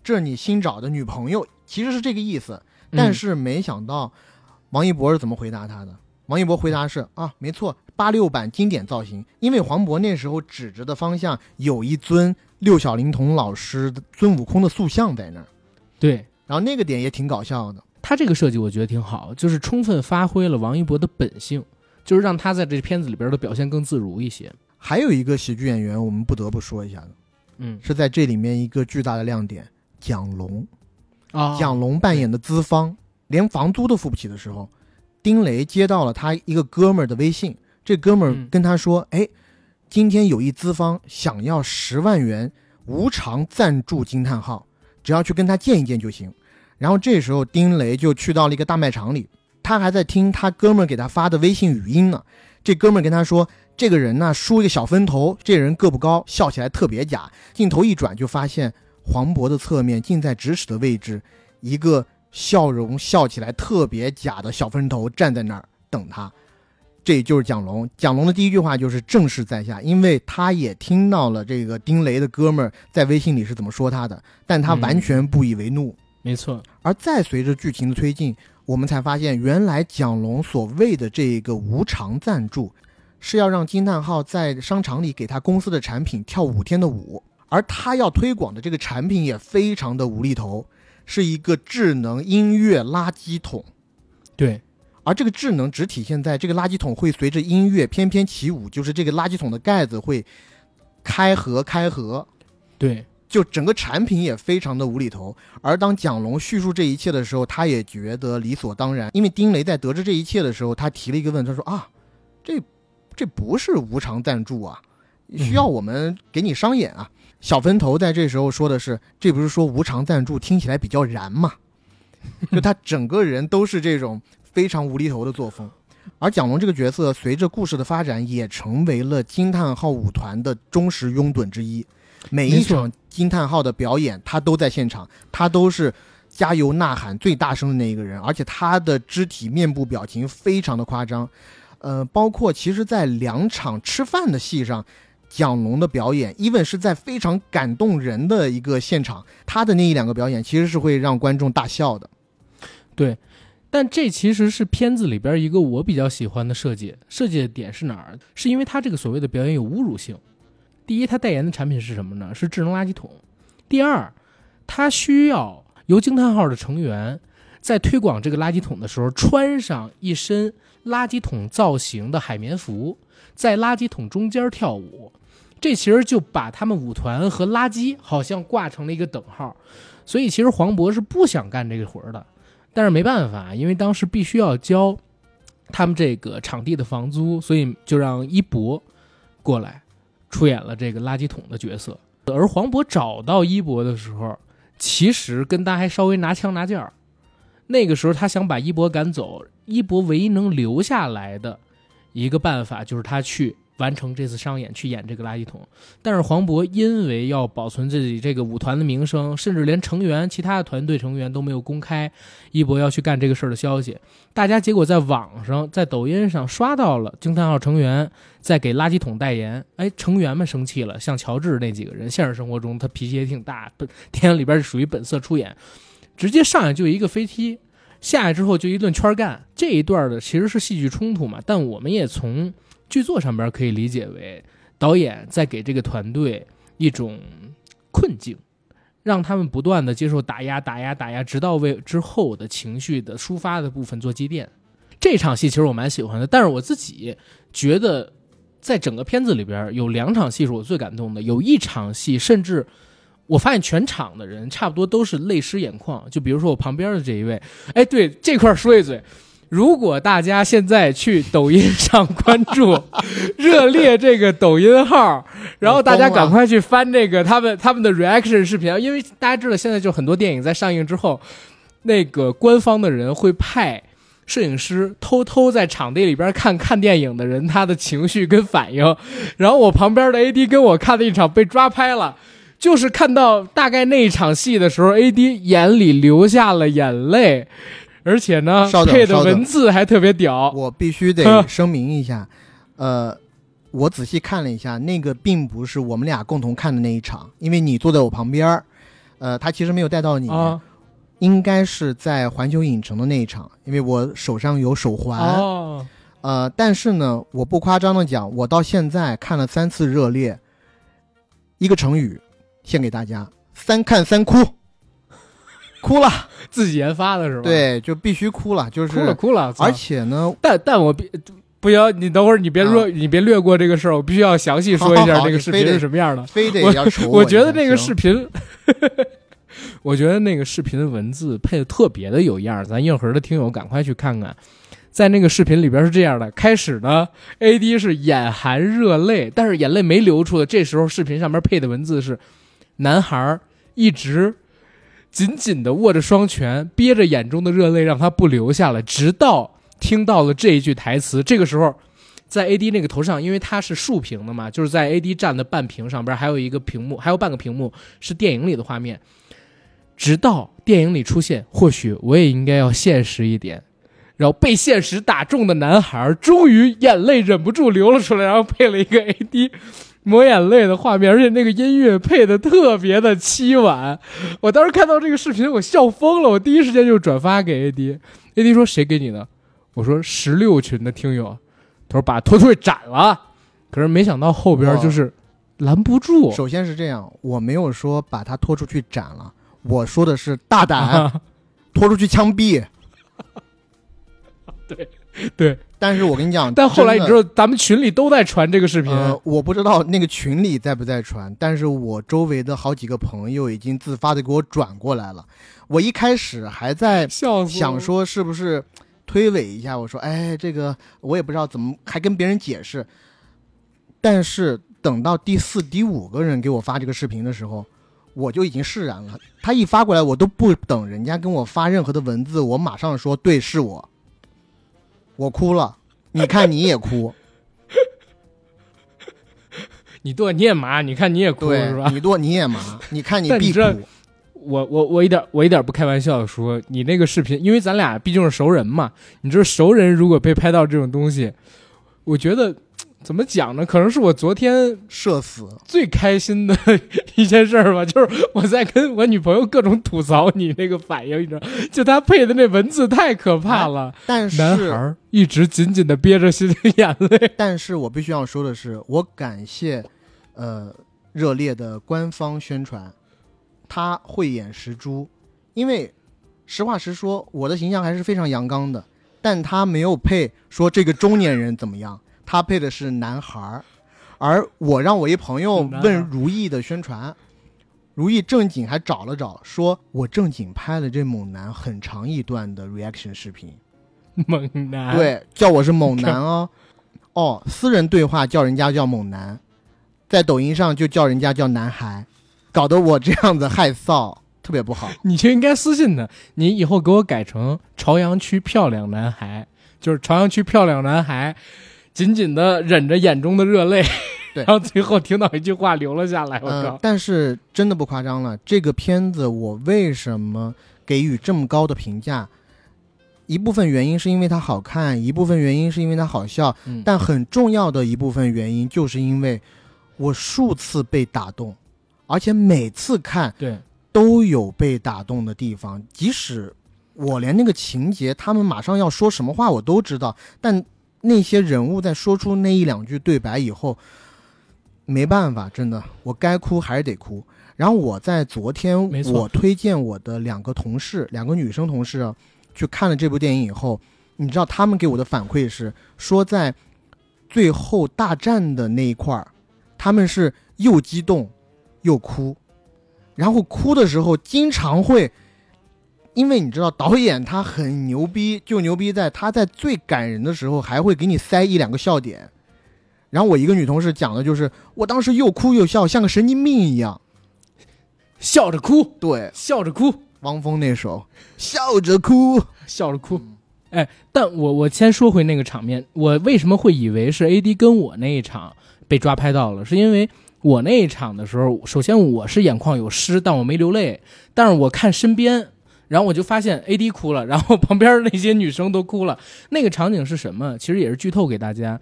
这是你新找的女朋友？”其实是这个意思，但是没想到王一博是怎么回答他的。王一博回答是：“啊，没错。”八六版经典造型，因为黄渤那时候指着的方向有一尊六小龄童老师孙悟空的塑像在那儿，对，然后那个点也挺搞笑的。他这个设计我觉得挺好，就是充分发挥了王一博的本性，就是让他在这片子里边的表现更自如一些。还有一个喜剧演员，我们不得不说一下的，嗯，是在这里面一个巨大的亮点，蒋龙啊，蒋龙扮演的资方，连房租都付不起的时候，丁雷接到了他一个哥们儿的微信。这哥们儿跟他说：“哎，今天有一资方想要十万元无偿赞助惊叹号，只要去跟他见一见就行。”然后这时候丁雷就去到了一个大卖场里，他还在听他哥们儿给他发的微信语音呢。这哥们儿跟他说：“这个人呢梳一个小分头，这人个不高，笑起来特别假。”镜头一转就发现黄渤的侧面近在咫尺的位置，一个笑容笑起来特别假的小分头站在那儿等他。这就是蒋龙，蒋龙的第一句话就是正是在下，因为他也听到了这个丁雷的哥们儿在微信里是怎么说他的，但他完全不以为怒。没错，而再随着剧情的推进，我们才发现，原来蒋龙所谓的这个无偿赞助，是要让惊叹号在商场里给他公司的产品跳五天的舞，而他要推广的这个产品也非常的无厘头，是一个智能音乐垃圾桶。对。而这个智能只体现在这个垃圾桶会随着音乐翩翩起舞，就是这个垃圾桶的盖子会开合开合，对，就整个产品也非常的无厘头。而当蒋龙叙述这一切的时候，他也觉得理所当然，因为丁雷在得知这一切的时候，他提了一个问，他说啊，这这不是无偿赞助啊，需要我们给你商演啊。小分头在这时候说的是，这不是说无偿赞助听起来比较燃嘛？就他整个人都是这种。非常无厘头的作风，而蒋龙这个角色随着故事的发展，也成为了惊叹号舞团的忠实拥趸之一。每一场惊叹号的表演，他都在现场，他都是加油呐喊最大声的那一个人，而且他的肢体、面部表情非常的夸张。呃，包括其实，在两场吃饭的戏上，蒋龙的表演，even 是在非常感动人的一个现场，他的那一两个表演，其实是会让观众大笑的。对。但这其实是片子里边一个我比较喜欢的设计，设计的点是哪儿？是因为他这个所谓的表演有侮辱性。第一，他代言的产品是什么呢？是智能垃圾桶。第二，他需要由惊叹号的成员在推广这个垃圾桶的时候，穿上一身垃圾桶造型的海绵服，在垃圾桶中间跳舞。这其实就把他们舞团和垃圾好像挂成了一个等号。所以，其实黄渤是不想干这个活的。但是没办法，因为当时必须要交他们这个场地的房租，所以就让一博过来出演了这个垃圾桶的角色。而黄渤找到一博的时候，其实跟他还稍微拿腔拿调儿。那个时候他想把一博赶走，一博唯一能留下来的一个办法就是他去。完成这次商演去演这个垃圾桶，但是黄渤因为要保存自己这个舞团的名声，甚至连成员、其他的团队成员都没有公开一博要去干这个事儿的消息。大家结果在网上、在抖音上刷到了惊叹号成员在给垃圾桶代言，哎，成员们生气了。像乔治那几个人，现实生活中他脾气也挺大，本电影里边是属于本色出演，直接上来就一个飞踢，下来之后就一顿圈干。这一段的其实是戏剧冲突嘛，但我们也从。剧作上边可以理解为导演在给这个团队一种困境，让他们不断的接受打压、打压、打压，直到为之后的情绪的抒发的部分做积淀。这场戏其实我蛮喜欢的，但是我自己觉得，在整个片子里边有两场戏是我最感动的，有一场戏甚至我发现全场的人差不多都是泪湿眼眶。就比如说我旁边的这一位，哎，对这块说一嘴。如果大家现在去抖音上关注“ 热烈”这个抖音号，然后大家赶快去翻这个他们他们的 reaction 视频，因为大家知道现在就很多电影在上映之后，那个官方的人会派摄影师偷偷在场地里边看看电影的人他的情绪跟反应，然后我旁边的 AD 跟我看的一场被抓拍了。就是看到大概那一场戏的时候，AD 眼里流下了眼泪，而且呢，配的文字还特别屌。我必须得声明一下，呃，我仔细看了一下，那个并不是我们俩共同看的那一场，因为你坐在我旁边儿，呃，他其实没有带到你，应该是在环球影城的那一场，因为我手上有手环。哦，呃，但是呢，我不夸张的讲，我到现在看了三次热烈，一个成语。献给大家，三看三哭，哭了，自己研发的是吧？对，就必须哭了，就是哭了哭了。而且呢，但但我必不行你等会儿，你别略，你别略过这个事儿，我必须要详细说一下 这个视频是什么样的。非得要我 我觉得那个视频，我觉得那个视频的文字配的特别的有样儿，咱硬核的听友赶快去看看。在那个视频里边是这样的，开始呢，AD 是眼含热泪，但是眼泪没流出的，这时候视频上面配的文字是。男孩一直紧紧的握着双拳，憋着眼中的热泪，让他不流下来，直到听到了这一句台词。这个时候，在 AD 那个头上，因为它是竖屏的嘛，就是在 AD 站的半屏上边还有一个屏幕，还有半个屏幕是电影里的画面。直到电影里出现，或许我也应该要现实一点。然后被现实打中的男孩，终于眼泪忍不住流了出来，然后配了一个 AD。抹眼泪的画面，而且那个音乐配的特别的凄婉。我当时看到这个视频，我笑疯了。我第一时间就转发给 AD，AD 说谁给你的？我说十六群的听友。他说把拖出去斩了。可是没想到后边就是拦不住。首先是这样，我没有说把他拖出去斩了，我说的是大胆 拖出去枪毙。对对。但是我跟你讲，但后来你知道，咱们群里都在传这个视频。我不知道那个群里在不在传，但是我周围的好几个朋友已经自发的给我转过来了。我一开始还在想说是不是推诿一下，我说哎，这个我也不知道怎么，还跟别人解释。但是等到第四、第五个人给我发这个视频的时候，我就已经释然了。他一发过来，我都不等人家跟我发任何的文字，我马上说对，是我。我哭了，你看你也哭，你剁你也麻，你看你也哭是吧？你剁你也麻，你看你必哭。我我我一点我一点不开玩笑的说，你那个视频，因为咱俩毕竟是熟人嘛，你知道熟人如果被拍到这种东西，我觉得。怎么讲呢？可能是我昨天社死最开心的 一件事儿吧，就是我在跟我女朋友各种吐槽你那个反应，你知道，就他配的那文字太可怕了。但是男孩一直紧紧的憋着心里眼泪。但是我必须要说的是，我感谢，呃，热烈的官方宣传，他慧眼识珠，因为实话实说，我的形象还是非常阳刚的，但他没有配说这个中年人怎么样。他配的是男孩儿，而我让我一朋友问如意的宣传，如意正经还找了找，说我正经拍了这猛男很长一段的 reaction 视频，猛男对，叫我是猛男哦，哦，私人对话叫人家叫猛男，在抖音上就叫人家叫男孩，搞得我这样子害臊，特别不好。你就应该私信他，你以后给我改成朝阳区漂亮男孩，就是朝阳区漂亮男孩。紧紧的忍着眼中的热泪，然后最后听到一句话流了下来。我靠！但是真的不夸张了，这个片子我为什么给予这么高的评价？一部分原因是因为它好看，一部分原因是因为它好笑，但很重要的一部分原因就是因为我数次被打动，而且每次看对都有被打动的地方。即使我连那个情节，他们马上要说什么话我都知道，但。那些人物在说出那一两句对白以后，没办法，真的，我该哭还是得哭。然后我在昨天，我推荐我的两个同事，两个女生同事，去看了这部电影以后，你知道他们给我的反馈是说，在最后大战的那一块儿，他们是又激动又哭，然后哭的时候经常会因为你知道导演他很牛逼，就牛逼在他在最感人的时候还会给你塞一两个笑点。然后我一个女同事讲的就是，我当时又哭又笑，像个神经病一样。笑着哭，对，笑着哭，汪峰那首笑着哭，笑着哭。哎，但我我先说回那个场面，我为什么会以为是 A D 跟我那一场被抓拍到了？是因为我那一场的时候，首先我是眼眶有湿，但我没流泪，但是我看身边，然后我就发现 A D 哭了，然后旁边那些女生都哭了。那个场景是什么？其实也是剧透给大家，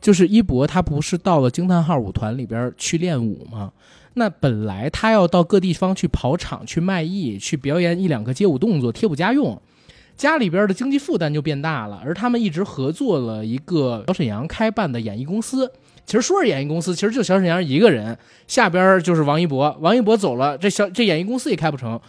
就是一博他不是到了惊叹号舞团里边去练舞吗？那本来他要到各地方去跑场、去卖艺、去表演一两个街舞动作贴补家用。家里边的经济负担就变大了，而他们一直合作了一个小沈阳开办的演艺公司。其实说是演艺公司，其实就小沈阳一个人，下边就是王一博。王一博走了，这小这演艺公司也开不成。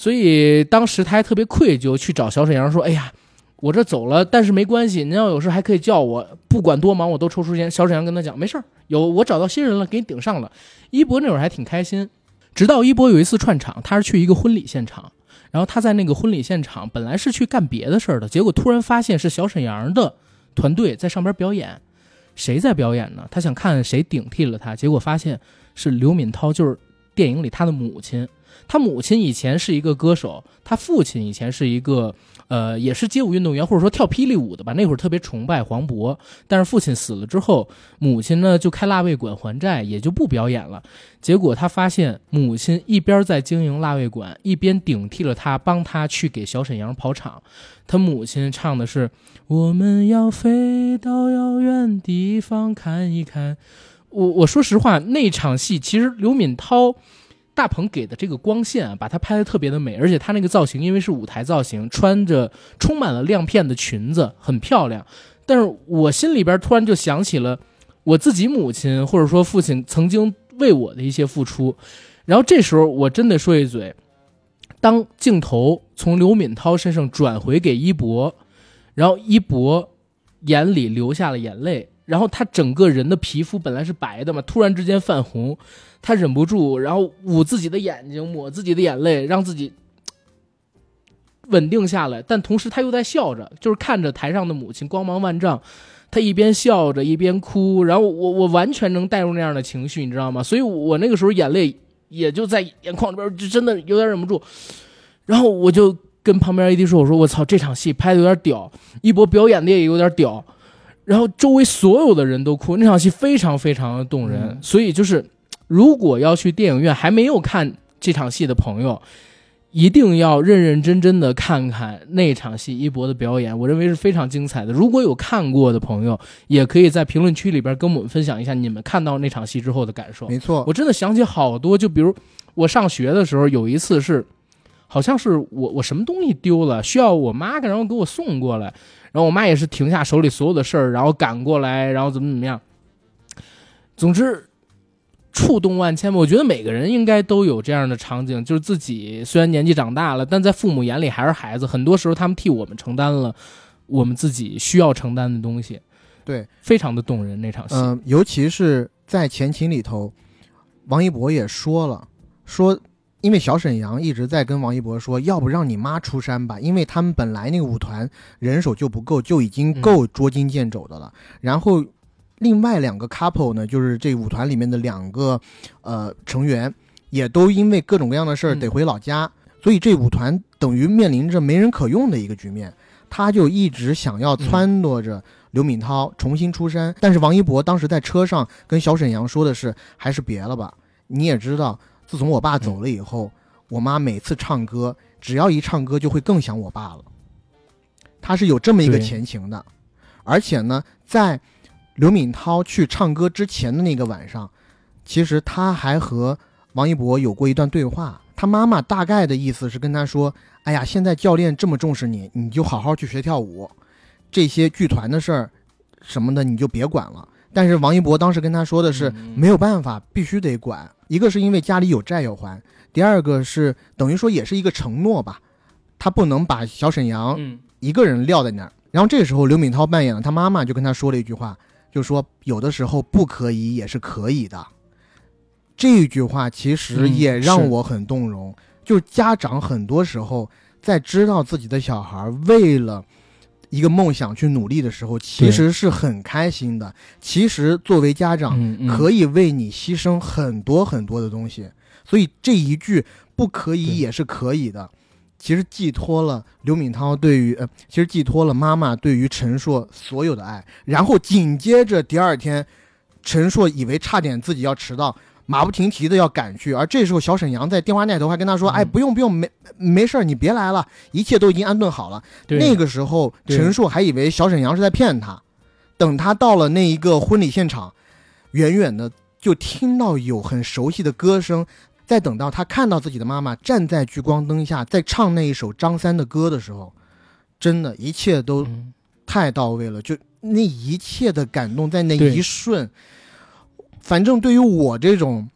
所以当时他还特别愧疚，去找小沈阳说：“哎呀，我这走了，但是没关系，您要有事还可以叫我，不管多忙我都抽出时间。”小沈阳跟他讲：“没事儿，有我找到新人了，给你顶上了。”一博那会儿还挺开心。直到一博有一次串场，他是去一个婚礼现场。然后他在那个婚礼现场，本来是去干别的事儿的，结果突然发现是小沈阳的团队在上边表演。谁在表演呢？他想看谁顶替了他，结果发现是刘敏涛，就是电影里他的母亲。他母亲以前是一个歌手，他父亲以前是一个呃，也是街舞运动员，或者说跳霹雳舞的吧。那会儿特别崇拜黄渤，但是父亲死了之后，母亲呢就开腊味馆还债，也就不表演了。结果他发现母亲一边在经营腊味馆，一边顶替了他，帮他去给小沈阳跑场。他母亲唱的是“我们要飞到遥远地方看一看”。我我说实话，那场戏其实刘敏涛。大鹏给的这个光线啊，把它拍的特别的美，而且他那个造型，因为是舞台造型，穿着充满了亮片的裙子，很漂亮。但是我心里边突然就想起了我自己母亲或者说父亲曾经为我的一些付出，然后这时候我真的说一嘴，当镜头从刘敏涛身上转回给一博，然后一博眼里流下了眼泪，然后他整个人的皮肤本来是白的嘛，突然之间泛红。他忍不住，然后捂自己的眼睛，抹自己的眼泪，让自己稳定下来。但同时，他又在笑着，就是看着台上的母亲光芒万丈，他一边笑着一边哭。然后我我完全能带入那样的情绪，你知道吗？所以我那个时候眼泪也就在眼眶里边，就真的有点忍不住。然后我就跟旁边 AD 说：“我说我操，这场戏拍的有点屌，一博表演的也有点屌。”然后周围所有的人都哭，那场戏非常非常的动人。所以就是。如果要去电影院还没有看这场戏的朋友，一定要认认真真的看看那场戏一博的表演，我认为是非常精彩的。如果有看过的朋友，也可以在评论区里边跟我们分享一下你们看到那场戏之后的感受。没错，我真的想起好多，就比如我上学的时候有一次是，好像是我我什么东西丢了，需要我妈然后给我送过来，然后我妈也是停下手里所有的事儿，然后赶过来，然后怎么怎么样。总之。触动万千吧，我觉得每个人应该都有这样的场景，就是自己虽然年纪长大了，但在父母眼里还是孩子。很多时候，他们替我们承担了我们自己需要承担的东西。对，非常的动人那场戏。嗯，尤其是在前情里头，王一博也说了，说因为小沈阳一直在跟王一博说，要不让你妈出山吧，因为他们本来那个舞团人手就不够，就已经够捉襟见肘的了。然后。另外两个 couple 呢，就是这舞团里面的两个，呃，成员也都因为各种各样的事儿得回老家，所以这舞团等于面临着没人可用的一个局面。他就一直想要撺掇着刘敏涛重新出山，但是王一博当时在车上跟小沈阳说的是，还是别了吧。你也知道，自从我爸走了以后，我妈每次唱歌，只要一唱歌就会更想我爸了。他是有这么一个前情的，而且呢，在。刘敏涛去唱歌之前的那个晚上，其实他还和王一博有过一段对话。他妈妈大概的意思是跟他说：“哎呀，现在教练这么重视你，你就好好去学跳舞，这些剧团的事儿什么的你就别管了。”但是王一博当时跟他说的是：“没有办法，必须得管。一个是因为家里有债要还，第二个是等于说也是一个承诺吧，他不能把小沈阳一个人撂在那儿。”然后这个时候，刘敏涛扮演了他妈妈，就跟他说了一句话。就说有的时候不可以也是可以的，这句话其实也让我很动容。就是家长很多时候在知道自己的小孩为了一个梦想去努力的时候，其实是很开心的。其实作为家长，可以为你牺牲很多很多的东西，所以这一句不可以也是可以的。其实寄托了刘敏涛对于呃，其实寄托了妈妈对于陈硕所有的爱。然后紧接着第二天，陈硕以为差点自己要迟到，马不停蹄的要赶去，而这时候小沈阳在电话那头还跟他说：“嗯哎，不用不用，没没事儿，你别来了，一切都已经安顿好了。”那个时候，陈硕还以为小沈阳是在骗他。等他到了那一个婚礼现场，远远的就听到有很熟悉的歌声。再等到他看到自己的妈妈站在聚光灯下，在唱那一首张三的歌的时候，真的，一切都嗯太到位了。就那一切的感动，在那一瞬，反正对于我这种，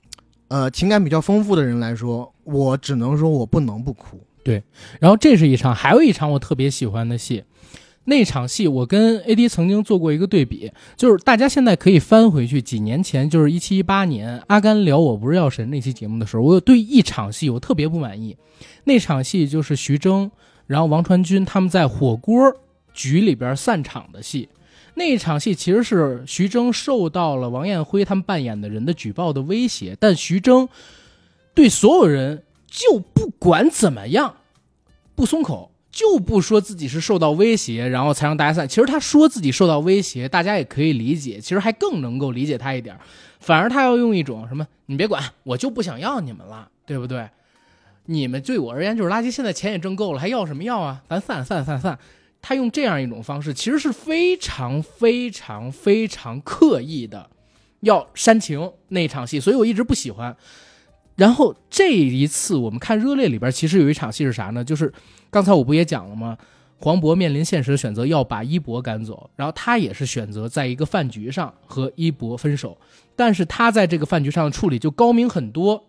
呃，情感比较丰富的人来说，我只能说我不能不哭。对然后这是一场，还有一场我特别喜欢的戏。那场戏我跟 AD 曾经做过一个对比，就是大家现在可以翻回去几年前，就是一七一八年阿甘聊我不是药神那期节目的时候，我有对一场戏我特别不满意。那场戏就是徐峥，然后王传君他们在火锅局里边散场的戏。那场戏其实是徐峥受到了王艳辉他们扮演的人的举报的威胁，但徐峥对所有人就不管怎么样不松口，就不说自己是受到威胁，然后才让大家散。其实他说自己受到威胁，大家也可以理解，其实还更能够理解他一点。反而他要用一种什么，你别管，我就不想要你们了，对不对？你们对我而言就是垃圾，现在钱也挣够了，还要什么要啊？咱散散散散。他用这样一种方式，其实是非常非常非常刻意的，要煽情那场戏，所以我一直不喜欢。然后这一次我们看《热烈》里边，其实有一场戏是啥呢？就是刚才我不也讲了吗？黄渤面临现实的选择，要把一博赶走，然后他也是选择在一个饭局上和一博分手，但是他在这个饭局上的处理就高明很多，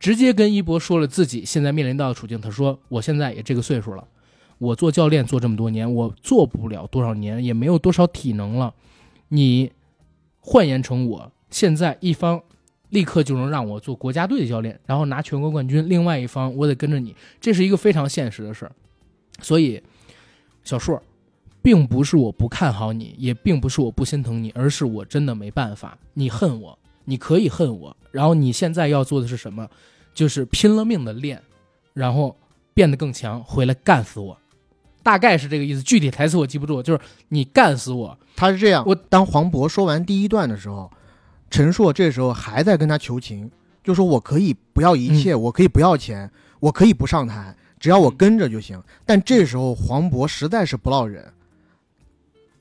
直接跟一博说了自己现在面临到的处境。他说：“我现在也这个岁数了，我做教练做这么多年，我做不了多少年，也没有多少体能了。你换言成我现在一方立刻就能让我做国家队的教练，然后拿全国冠军；另外一方我得跟着你，这是一个非常现实的事儿。所以，小硕，并不是我不看好你，也并不是我不心疼你，而是我真的没办法。你恨我，你可以恨我，然后你现在要做的是什么？就是拼了命的练，然后变得更强，回来干死我。大概是这个意思，具体台词我记不住，就是你干死我。他是这样，我当黄渤说完第一段的时候，陈硕这时候还在跟他求情，就说我可以不要一切，我可以不要钱，我可以不上台，只要我跟着就行。但这时候黄渤实在是不落忍，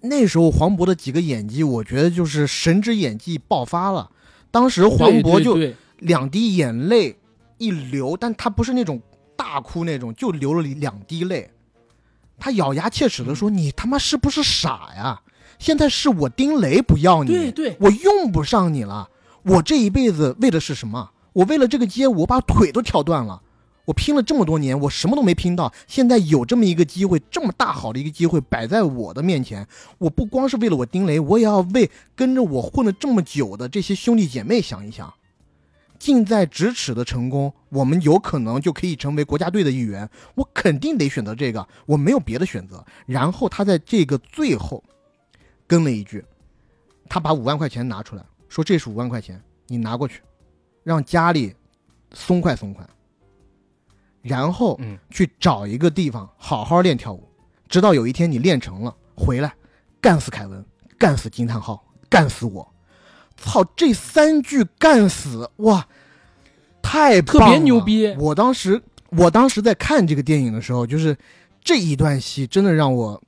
那时候黄渤的几个演技，我觉得就是神之演技爆发了。当时黄渤就两滴眼泪一流，但他不是那种大哭那种，就流了两滴泪。他咬牙切齿的说：“你他妈是不是傻呀？现在是我丁雷不要你，对对我用不上你了。我这一辈子为的是什么？我为了这个街舞，我把腿都跳断了。我拼了这么多年，我什么都没拼到。现在有这么一个机会，这么大好的一个机会摆在我的面前，我不光是为了我丁雷，我也要为跟着我混了这么久的这些兄弟姐妹想一想。近在咫尺的成功，我们有可能就可以成为国家队的一员。我肯定得选择这个，我没有别的选择。然后他在这个最后跟了一句，他把五万块钱拿出来，说这是五万块钱，你拿过去，让家里松快松快。然后嗯，去找一个地方好好练跳舞，直到有一天你练成了，回来干死凯文，干死惊叹号，干死我。操，这三句干死哇，太特别牛逼我当时，我当时在看这个电影的时候，就是这一段戏真的让我，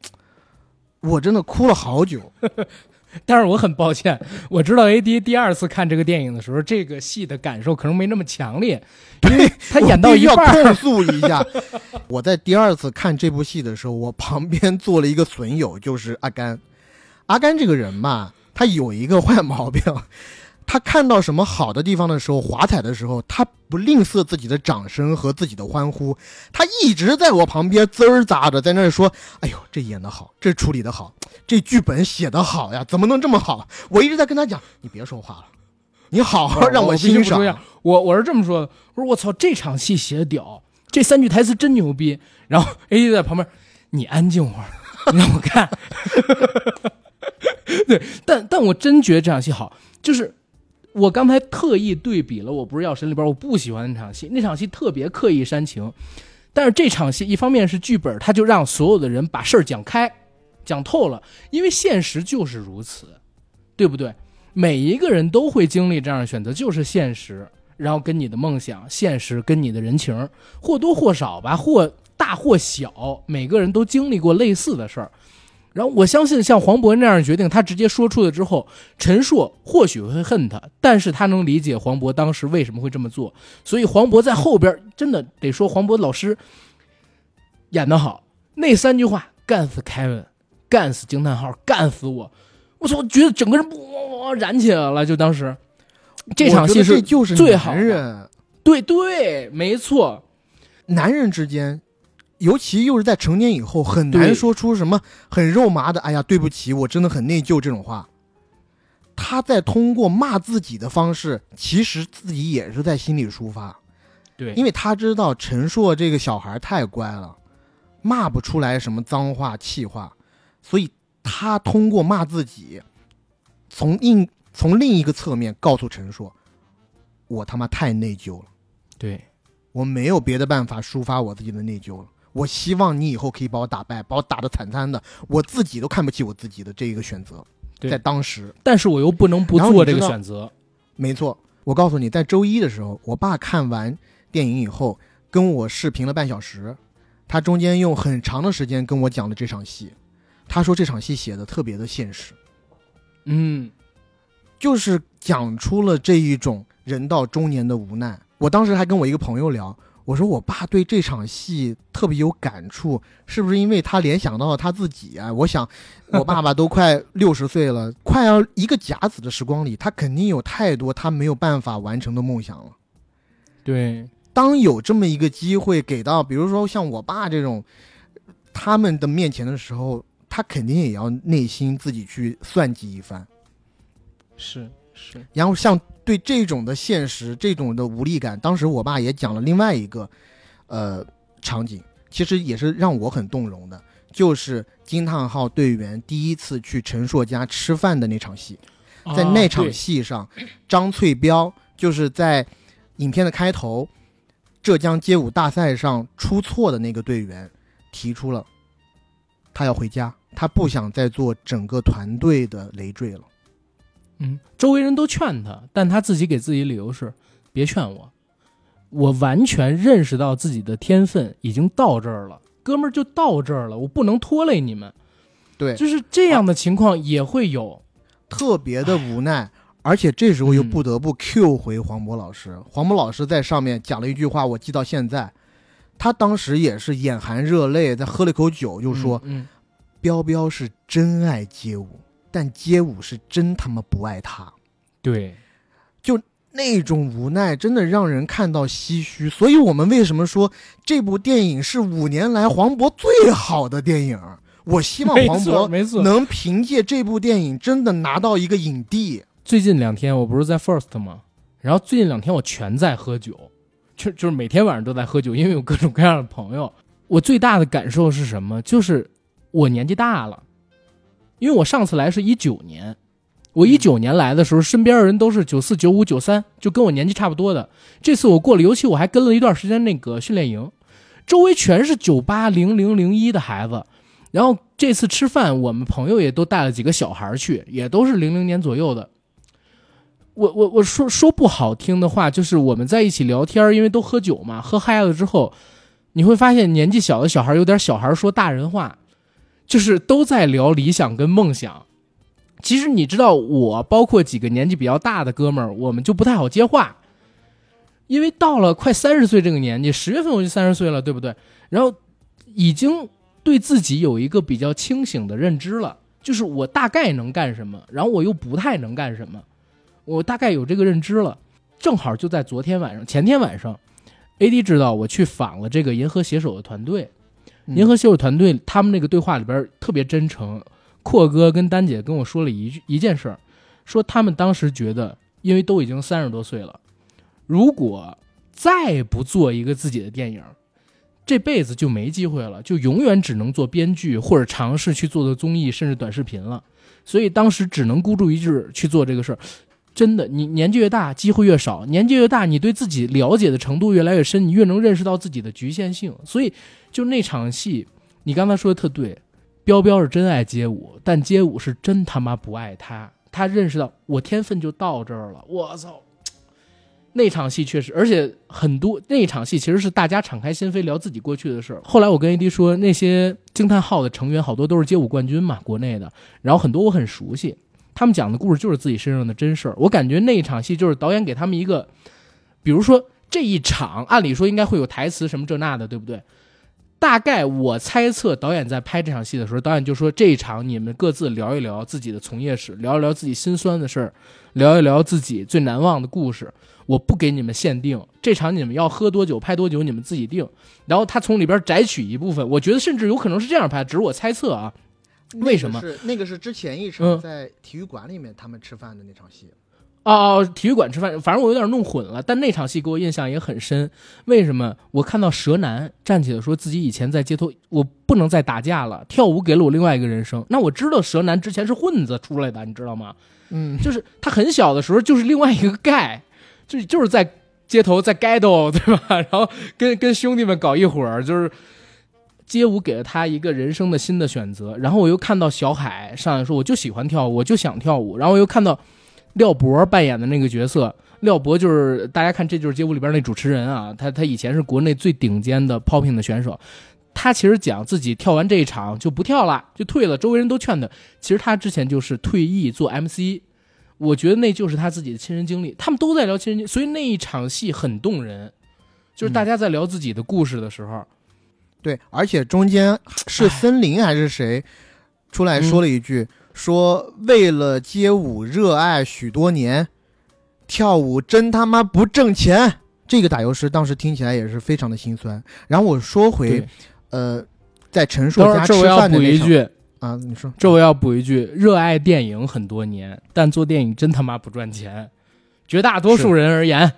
我真的哭了好久。但是我很抱歉，我知道 AD 第二次看这个电影的时候，这个戏的感受可能没那么强烈，因为他演到一半儿控诉一下。我在第二次看这部戏的时候，我旁边坐了一个损友，就是阿甘。阿甘这个人吧，他有一个坏毛病，他看到什么好的地方的时候，华彩的时候，他不吝啬自己的掌声和自己的欢呼，他一直在我旁边滋儿咋着在那说：“哎呦，这演的好，这处理的好，这剧本写的好呀，怎么能这么好？”我一直在跟他讲：“你别说话了，你好好让我欣赏。我我是这么说的，我说我操，这场戏写的屌，这三句台词真牛逼。然后 A 就在旁边，你安静会儿，你让我看。对，但但我真觉得这场戏好，就是我刚才特意对比了《我不是药神》里边我不喜欢那场戏，那场戏特别刻意煽情。但是这场戏，一方面是剧本，他就让所有的人把事儿讲开、讲透了，因为现实就是如此，对不对？每一个人都会经历这样的选择，就是现实，然后跟你的梦想、现实跟你的人情，或多或少吧，或大或小，每个人都经历过类似的事儿。然后我相信，像黄渤那样的决定，他直接说出了之后，陈硕或许会恨他，但是他能理解黄渤当时为什么会这么做。所以黄渤在后边真的得说，黄渤老师演得好，那三句话干死凯文，干死惊叹号，干死我！我操，我觉得整个人哇燃起来了，就当时这场戏是就是最好男人，对对，没错，男人之间。尤其又是在成年以后，很难说出什么很肉麻的“哎呀，对不起，我真的很内疚”这种话。他在通过骂自己的方式，其实自己也是在心里抒发，对，因为他知道陈硕这个小孩太乖了，骂不出来什么脏话气话，所以他通过骂自己，从另从另一个侧面告诉陈硕，我他妈太内疚了，对我没有别的办法抒发我自己的内疚了。我希望你以后可以把我打败，把我打得惨惨的，我自己都看不起我自己的这一个选择，在当时，但是我又不能不做这个选择。没错。我告诉你，在周一的时候，我爸看完电影以后跟我视频了半小时，他中间用很长的时间跟我讲了这场戏，他说这场戏写的特别的现实，嗯，就是讲出了这一种人到中年的无奈。我当时还跟我一个朋友聊，我说我爸对这场戏特别有感触，是不是因为他联想到了他自己啊？我想，我爸爸都快六十岁了，快要一个甲子的时光里，他肯定有太多他没有办法完成的梦想了。对，当有这么一个机会给到，比如说像我爸这种他们的面前的时候，他肯定也要内心自己去算计一番。是是，然后像对这种的现实、这种的无力感，当时我爸也讲了另外一个，呃，场景，其实也是让我很动容的，就是惊叹号队员第一次去陈硕家吃饭的那场戏。在那场戏上，张翠标就是在影片的开头，浙江街舞大赛上出错的那个队员，提出了他要回家，他不想再做整个团队的累赘了。嗯，周围人都劝他，但他自己给自己理由是：别劝我，我完全认识到自己的天分已经到这儿了，哥们儿就到这儿了，我不能拖累你们。对，就是这样的情况也会有。特别的无奈，而且这时候又不得不 Q 回黄渤老师。黄渤老师在上面讲了一句话，我记到现在。他当时也是眼含热泪，在喝了一口酒，就说嗯，：“彪彪是真爱街舞，但街舞是真他妈不爱他。对，”就那种无奈真的让人看到唏嘘。所以我们为什么说这部电影是五年来黄渤最好的电影？我希望黄渤。能凭借这部电影真的拿到一个影帝。最近两天我不是在 First 吗？然后最近两天我全在喝酒，就就是每天晚上都在喝酒，因为有各种各样的朋友。我最大的感受是什么？就是我年纪大了，因为我上次来是一九年，我一九年来的时候，身边的人都是九四、九五、九三，就跟我年纪差不多的。这次我过了，尤其我还跟了一段时间那个训练营，周围全是九八、零零、零一的孩子。然后这次吃饭，我们朋友也都带了几个小孩去，也都是零零年左右的。我我我说说不好听的话，就是我们在一起聊天，因为都喝酒嘛，喝嗨了之后，你会发现年纪小的小孩有点小孩说大人话，就是都在聊理想跟梦想。其实你知道，我包括几个年纪比较大的哥们儿，我们就不太好接话，因为到了快三十岁这个年纪，十月份我就三十岁了，对不对？然后已经对自己有一个比较清醒的认知了，就是我大概能干什么，然后我又不太能干什么。我大概有这个认知了，正好就在昨天晚上、前天晚上，AD 知道我去访了这个银河携手的团队，银河携手团队他们那个对话里边特别真诚，阔哥跟丹姐跟我说了一句一件事儿，说他们当时觉得，因为都已经三十多岁了，如果再不做一个自己的电影，这辈子就没机会了，就永远只能做编剧或者尝试去做做综艺，甚至短视频了。所以当时只能孤注一掷去做这个事儿。真的，你年纪越大，机会越少；年纪越大，你对自己了解的程度越来越深，你越能认识到自己的局限性。所以，就那场戏，你刚才说的特对，彪彪是真爱街舞，但街舞是真他妈不爱他。他认识到我天分就到这儿了，我操！那场戏确实，而且很多那场戏其实是大家敞开心扉聊自己过去的事。后来我跟 AD 说，那些惊叹号的成员好多都是街舞冠军嘛，国内的，然后很多我很熟悉。他们讲的故事就是自己身上的真事儿，我感觉那一场戏就是导演给他们一个，比如说这一场，按理说应该会有台词什么这那的，对不对？大概我猜测，导演在拍这场戏的时候，导演就说这一场你们各自聊一聊自己的从业史，聊一聊自己心酸的事儿，聊一聊自己最难忘的故事。我不给你们限定这场你们要喝多久拍多久，你们自己定。然后他从里边摘取一部分，我觉得甚至有可能是这样拍，只是我猜测啊。为什么？是那个是之前一场在体育馆里面他们吃饭的那场戏。哦哦，体育馆吃饭，反正我有点弄混了。但那场戏给我印象也很深。为什么？我看到蛇男站起来说自己以前在街头，我不能再打架了，跳舞给了我另外一个人生。那我知道蛇男之前是混子出来的，你知道吗？嗯，就是他很小的时候就是另外一个盖，就就是在街头在街头，对吧？然后跟跟兄弟们搞一伙儿，就是。街舞给了他一个人生的新的选择，然后我又看到小海上来说，我就喜欢跳舞，我就想跳舞。然后我又看到廖博扮演的那个角色，廖博就是大家看，这就是街舞里边那主持人啊，他他以前是国内最顶尖的 popping 的选手，他其实讲自己跳完这一场就不跳了，就退了，周围人都劝他，其实他之前就是退役做 MC，我觉得那就是他自己的亲身经历，他们都在聊亲身经历，所以那一场戏很动人，就是大家在聊自己的故事的时候。对，而且中间是森林还是谁出来说了一句，说为了街舞热爱许多年，跳舞真他妈不挣钱。这个打油诗当时听起来也是非常的心酸。然后我说回，呃，在陈硕家吃饭的那句啊，你说这我要补一句，热爱电影很多年，但做电影真他妈不赚钱。绝大多数人而言，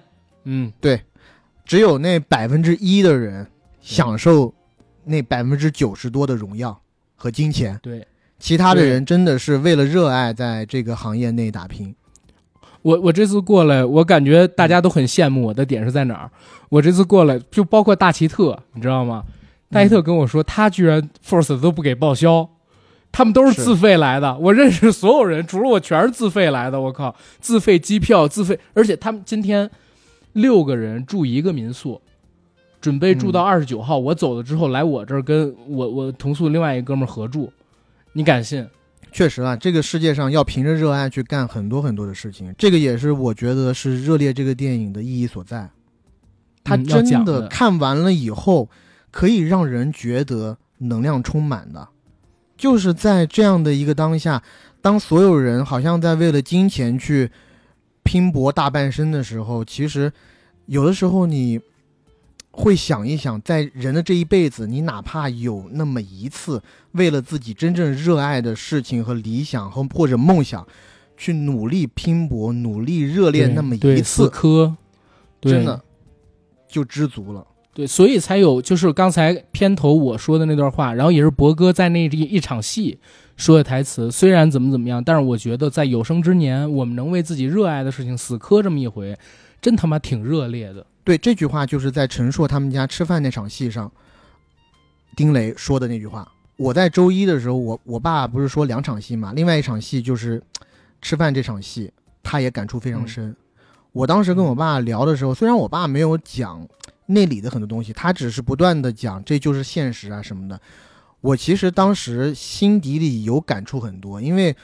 嗯，对，只有那百分之一的人享受。那百分之九十多的荣耀和金钱，对，其他的人真的是为了热爱在这个行业内打拼。我我这次过来，我感觉大家都很羡慕我的点是在哪儿？我这次过来，就包括大奇特，你知道吗？大奇特跟我说，他居然 Force 都不给报销，他们都是自费来的。我认识所有人，除了我全是自费来的。我靠，自费机票，自费，而且他们今天六个人住一个民宿。准备住到二十九号，我走了之后来我这儿跟我我同宿另外一个哥们儿合住，你敢信？确实啊，这个世界上要凭着热爱去干很多很多的事情，这个也是我觉得是《热烈》这个电影的意义所在。他真的看完了以后，可以让人觉得能量充满的，就是在这样的一个当下，当所有人好像在为了金钱去拼搏大半生的时候，其实有的时候你。会想一想，在人的这一辈子，你哪怕有那么一次，为了自己真正热爱的事情和理想和或者梦想，去努力拼搏、努力热恋那么一次，真的就知足了。对，所以才有就是刚才片头我说的那段话，然后也是博哥在那一一场戏说的台词。虽然怎么怎么样，但是我觉得在有生之年，我们能为自己热爱的事情死磕这么一回，真他妈挺热烈的。对这句话，就是在陈硕他们家吃饭那场戏上，丁雷说的那句话。我在周一的时候，我我爸不是说两场戏嘛，另外一场戏就是吃饭这场戏，他也感触非常深。我当时跟我爸聊的时候，虽然我爸没有讲内里的很多东西，他只是不断的讲这就是现实啊什么的。我其实当时心底里有感触很多，因为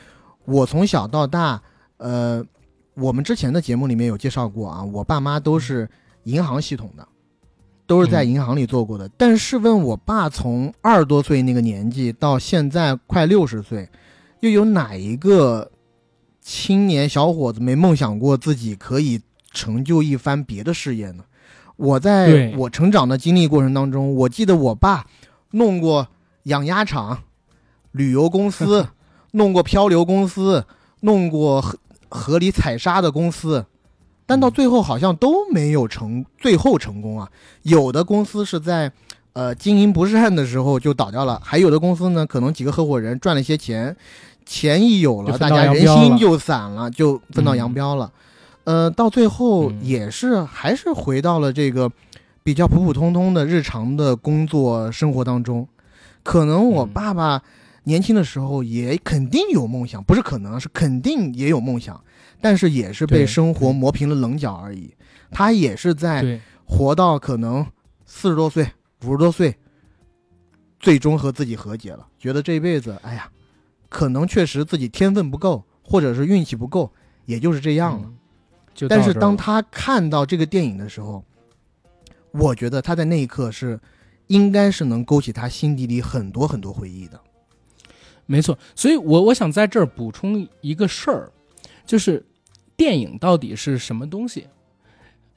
我从小到大，呃，我们之前的节目里面有介绍过啊，我爸妈都是。银行系统的，都是在银行里做过的。但是问我爸从二十多岁那个年纪到现在快六十岁，又有哪一个青年小伙子没梦想过自己可以成就一番别的事业呢？我在我成长的经历过程当中，我记得我爸弄过养鸭场、旅游公司，弄过漂流公司，弄过河河里采沙的公司。但到最后好像都没有成，最后成功啊！有的公司是在，呃经营不善的时候就倒掉了，还有的公司呢，可能几个合伙人赚了一些钱，钱一有了，大家人心就散了，就分道扬嗯镳了。呃，到最后嗯也是还是回到了这个比较普普通通的日常的工作生活当中。可能我嗯爸爸年轻的时候也肯定有梦想，不是可能是肯定也有梦想，但是也是被生活磨平了棱角而已。他也是在，活到可能四十多岁、五十多岁，最终和自己和解了，觉得这一辈子，哎呀，可能确实自己天分不够，或者是运气不够，也就是这样了。但是当他看到这个电影的时候，我觉得他在那一刻是应该是能勾起他心底里很多很多回忆的。没错，所以我我想在这儿补充一个事儿，就是电影到底是什么东西？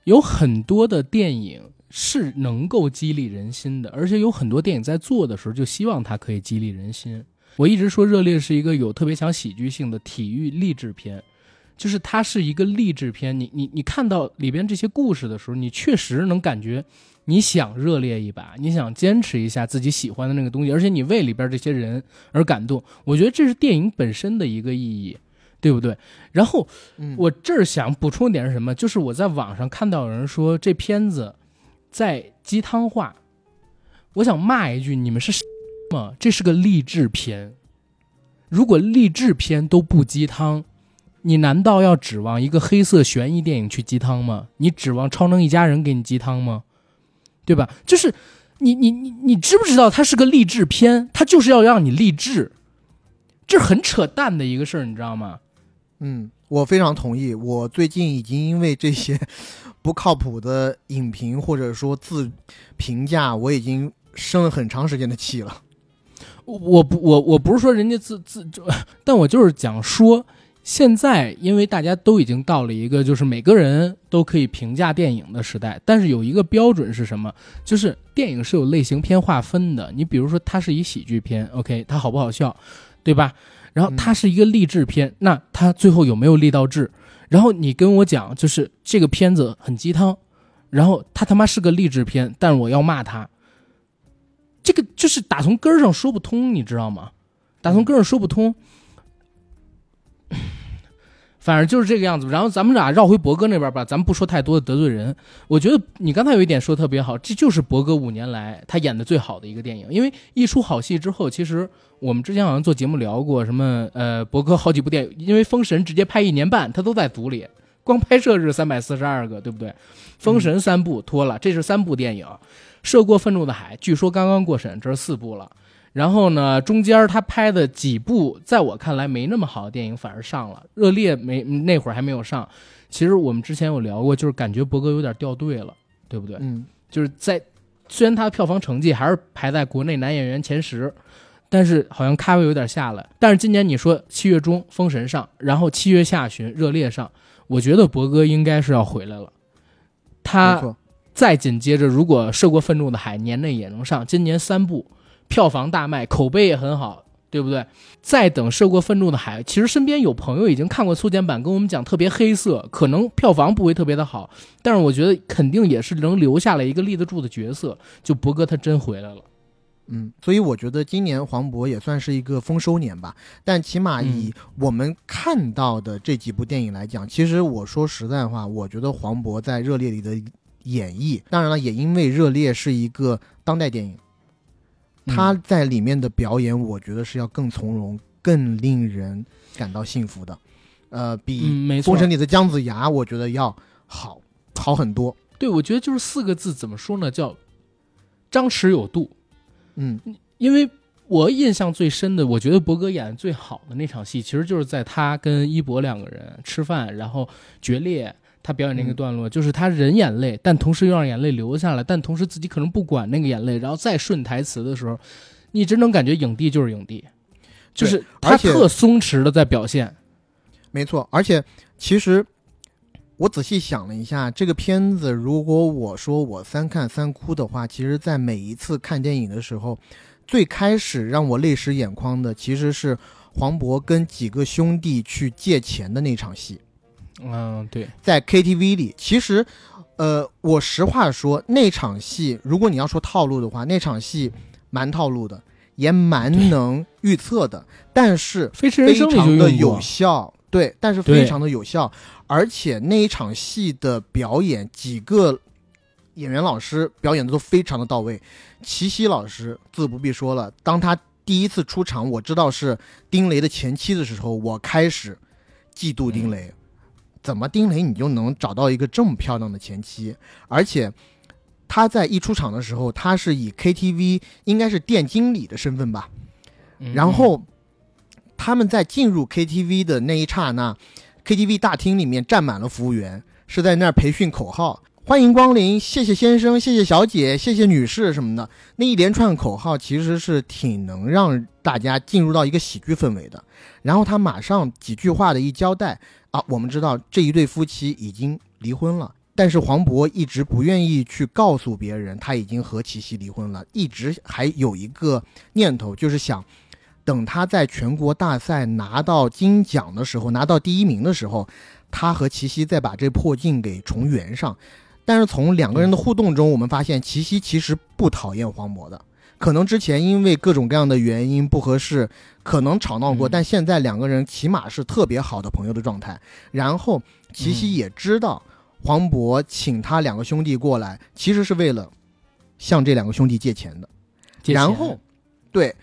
有很多的电影是能够激励人心的，而且有很多电影在做的时候就希望它可以激励人心。我一直说《热烈》是一个有特别强喜剧性的体育励志片，就是它是一个励志片。你你你看到里边这些故事的时候，你确实能感觉你想热烈一把，你想坚持一下自己喜欢的那个东西，而且你为里边这些人而感动。我觉得这是电影本身的一个意义，对不对？然后嗯，我这儿想补充一点是什么？就是我在网上看到有人说这片子在鸡汤化，我想骂一句：你们是什么？这是个励志片。如果励志片都不鸡汤，你难道要指望一个黑色悬疑电影去鸡汤吗？你指望《超能一家人》给你鸡汤吗？对吧？就是你你你你知不知道它是个励志片？它就是要让你励志，这很扯淡的一个事儿，你知道吗？嗯，我非常同意。我最近已经因为这些不靠谱的影评或者说自评价，我已经生了很长时间的气了。我我不我我不是说人家自自，就 但我就是讲说，现在因为大家都已经到了一个就是每个人都可以评价电影的时代，但是有一个标准是什么？就是电影是有类型片划分的。你比如说它是一喜剧片，OK，它好不好笑，对吧？然后它是一个励志片，那它最后有没有励到志？然后你跟我讲，就是这个片子很鸡汤，然后它他妈是个励志片，但是我要骂它。这个就是打从根儿上说不通，你知道吗？打从根儿上说不通。反正就是这个样子。然后咱们俩绕回博哥那边吧，咱们不说太多的得罪人。我觉得你刚才有一点说特别好，这就是博哥五年来他演的最好的一个电影。因为一出好戏之后，其实我们之前好像做节目聊过什么，呃，博哥好几部电影，因为《封神》直接拍一年半，他都在组里，光拍摄日三百四十二个，对不对？《封神》三部拖了，这是三部电影。涉过愤怒的海，据说刚刚过审，这是四部了。然后呢，中间他拍的几部，在我看来没那么好的电影反而上了，《热烈》没那会儿还没有上。其实我们之前有聊过，就是感觉博哥有点掉队了，对不对？嗯，就是在虽然他的票房成绩还是排在国内男演员前十，但是好像咖位有点下来。但是今年你说七月中《封神》上，然后七月下旬《热烈》上，我觉得博哥应该是要回来了。他。再紧接着，如果《涉过愤怒的海》年内也能上，今年三部票房大卖，口碑也很好，对不对？再等《涉过愤怒的海》，其实身边有朋友已经看过粗剪版，跟我们讲特别黑色，可能票房不会特别的好，但是我觉得肯定也是能留下来一个立得住的角色。就博哥他真回来了，嗯，所以我觉得今年黄渤也算是一个丰收年吧。但起码以我们看到的这几部电影来讲，其实我说实在话，我觉得黄渤在《热烈》里的演绎，当然了，也因为《热烈》是一个当代电影，嗯他在里面的表演，我觉得是要更从容、更令人感到幸福的。呃，比封，神》里的姜子牙，我觉得要好好很多。对我觉得就是四个字，怎么说呢？叫张弛有度。嗯因为我印象最深的，我觉得博哥演的最好的那场戏，其实就是在他跟一博两个人吃饭，然后决裂，他表演那个嗯段落，就是他忍眼泪，但同时又让眼泪流下来，但同时自己可能不管那个眼泪，然后再顺台词的时候，你真能感觉影帝就是影帝，就是他特松弛的在表现。没错，而且其实我仔细想了一下，这个片子如果我说我三看三哭的话，其实在每一次看电影的时候，最开始让我泪湿眼眶的其实是黄渤跟几个兄弟去借钱的那场戏。嗯，对，在 KTV 里，其实，呃，我实话说，那场戏，如果你要说套路的话，那场戏蛮套路的，也蛮能预测的，但是《飞驰人生》里就常的有效，对，但是非常的有效，而且那一场戏的表演，几个演员老师表演的都非常的到位。齐溪老师自不必说了，当他第一次出场，我知道是丁雷的前妻的时候，我开始嫉妒丁雷。怎么丁雷你就能找到一个这么漂亮的前妻？而且他在一出场的时候，他是以 KTV 应该是店经理的身份吧，嗯然后他们在进入 KTV 的那一刹那，KTV 大厅里面站满了服务员，是在那儿培训口号，欢迎光临，谢谢先生，谢谢小姐，谢谢女士什么的。那一连串口号其实是挺能让大家进入到一个喜剧氛围的。然后他马上几句话的一交代啊，我们知道这一对夫妻已经离婚了。但是黄渤一直不愿意去告诉别人他已经和齐溪离婚了，一直还有一个念头，就是想等他在全国大赛拿到金奖的时候，拿到第一名的时候，他和齐溪再把这破镜给重圆上。但是从两个人的互动中，我们发现齐溪其实不讨厌黄渤的，可能之前因为各种各样的原因不合适，可能吵闹过，嗯但现在两个人起码是特别好的朋友的状态。然后齐溪也知道黄渤请他两个兄弟过来，其实是为了向这两个兄弟借钱的。钱然后，对，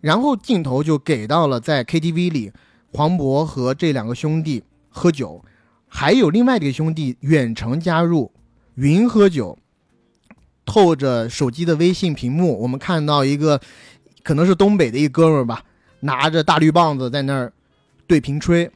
然后镜头就给到了在 KTV 里，黄渤和这两个兄弟喝酒，还有另外一个兄弟远程加入，云喝酒，透着手机的微信屏幕，我们看到一个可能是东北的一哥们儿吧，拿着大绿棒子在那儿对瓶吹。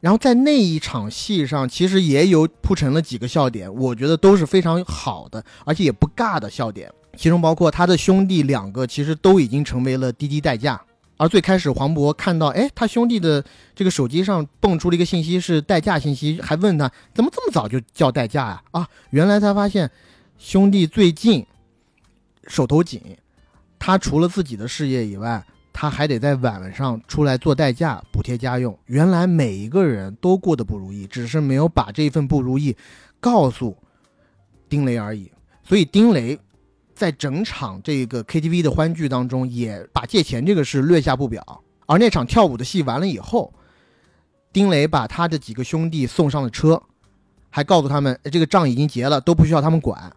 然后在那一场戏上，其实也有铺陈了几个笑点，我觉得都是非常好的，而且也不尬的笑点。其中包括他的兄弟两个，其实都已经成为了滴滴代驾。而最开始黄渤看到，哎，他兄弟的这个手机上蹦出了一个信息是代驾信息，还问他怎么这么早就叫代驾呀、啊？原来他发现兄弟最近手头紧，他除了自己的事业以外，他还得在晚上出来做代驾补贴家用。原来每一个人都过得不如意，只是没有把这份不如意告诉丁雷而已。所以丁雷在整场这个 KTV 的欢聚当中，也把借钱这个事略下不表。而那场跳舞的戏完了以后，丁雷把他的几个兄弟送上了车，还告诉他们，这个账已经结了，都不需要他们管。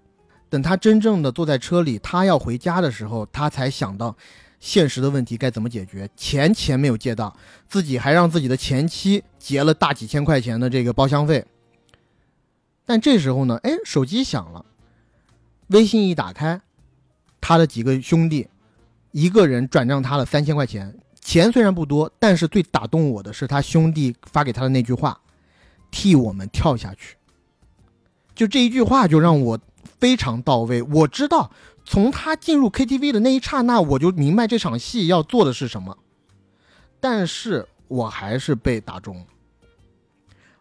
等他真正的坐在车里，他要回家的时候，他才想到现实的问题该怎么解决。钱钱没有借到，自己还让自己的前妻结了大几千块钱的这个包厢费。但这时候呢，哎，手机响了，微信一打开，他的几个兄弟，一个人转账他了三千块钱。钱虽然不多，但是最打动我的是他兄弟发给他的那句话：“替我们跳下去。”就这一句话就让我非常到位。我知道，从他进入 KTV 的那一刹那，我就明白这场戏要做的是什么，但是我还是被打中。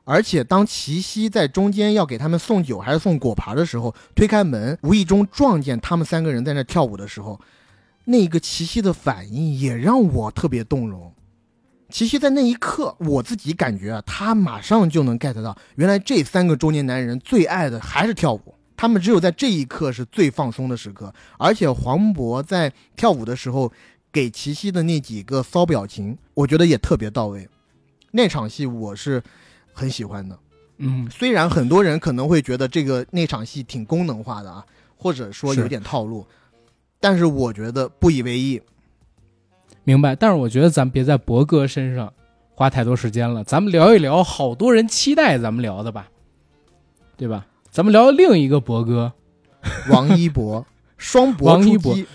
而且当齐溪在中间要给他们送酒还是送果盘的时候，推开门，无意中撞见他们三个人在那跳舞的时候，那个齐溪的反应也让我特别动容。齐溪在那一刻，我自己感觉啊，他马上就能 get 到，原来这三个中年男人最爱的还是跳舞。他们只有在这一刻是最放松的时刻，而且黄渤在跳舞的时候给齐溪的那几个骚表情，我觉得也特别到位。那场戏我是很喜欢的。嗯，虽然很多人可能会觉得这个那场戏挺功能化的啊，或者说有点套路，但是我觉得不以为意。明白。但是我觉得咱别在博哥身上花太多时间了，咱们聊一聊好多人期待咱们聊的吧，对吧？咱们聊另一个博哥，王一博双博王一博，其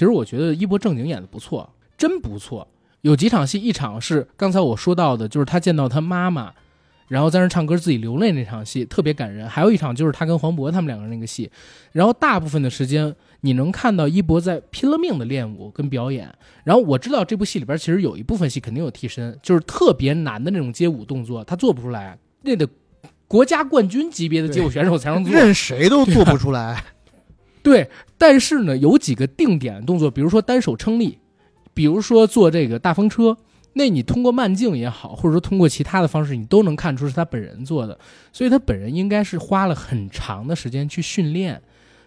实我觉得一博正经演的不错，真不错。有几场戏，一场是刚才我说到的，就是他见到他妈妈，然后在那唱歌自己流泪那场戏，特别感人。还有一场就是他跟黄渤他们两个人那个戏。然后大部分的时间，你能看到一博在拼了命的练舞跟表演。然后我知道这部戏里边其实有一部分戏肯定有替身，就是特别难的那种街舞动作，他做不出来，那得国家冠军级别的街舞选手才能做。任谁都做不出来。对，但是呢，有几个定点动作，比如说单手撑立，比如说做这个大风车，那你通过慢镜也好，或者说通过其他的方式，你都能看出是他本人做的。所以他本人应该是花了很长的时间去训练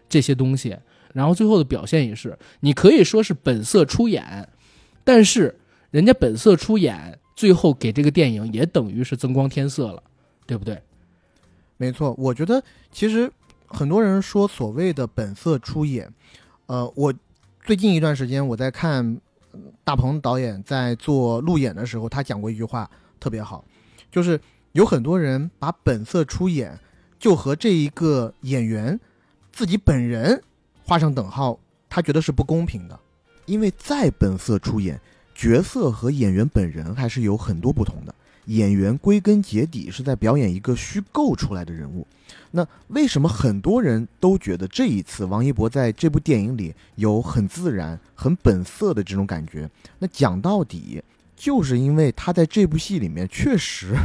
这些东西，然后最后的表现也是，你可以说是本色出演，但是人家本色出演，最后给这个电影也等于是增光添色了，对不对？没错，我觉得其实很多人说所谓的本色出演，呃，我最近一段时间我在看大鹏导演在做路演的时候，他讲过一句话特别好，就是有很多人把本色出演就和这一个演员自己本人画上等号，他觉得是不公平的，因为再本色出演，角色和演员本人还是有很多不同的。演员归根结底是在表演一个虚构出来的人物，那为什么很多人都觉得这一次王一博在这部电影里有很自然、很本色的这种感觉？那讲到底，就是因为他在这部戏里面确实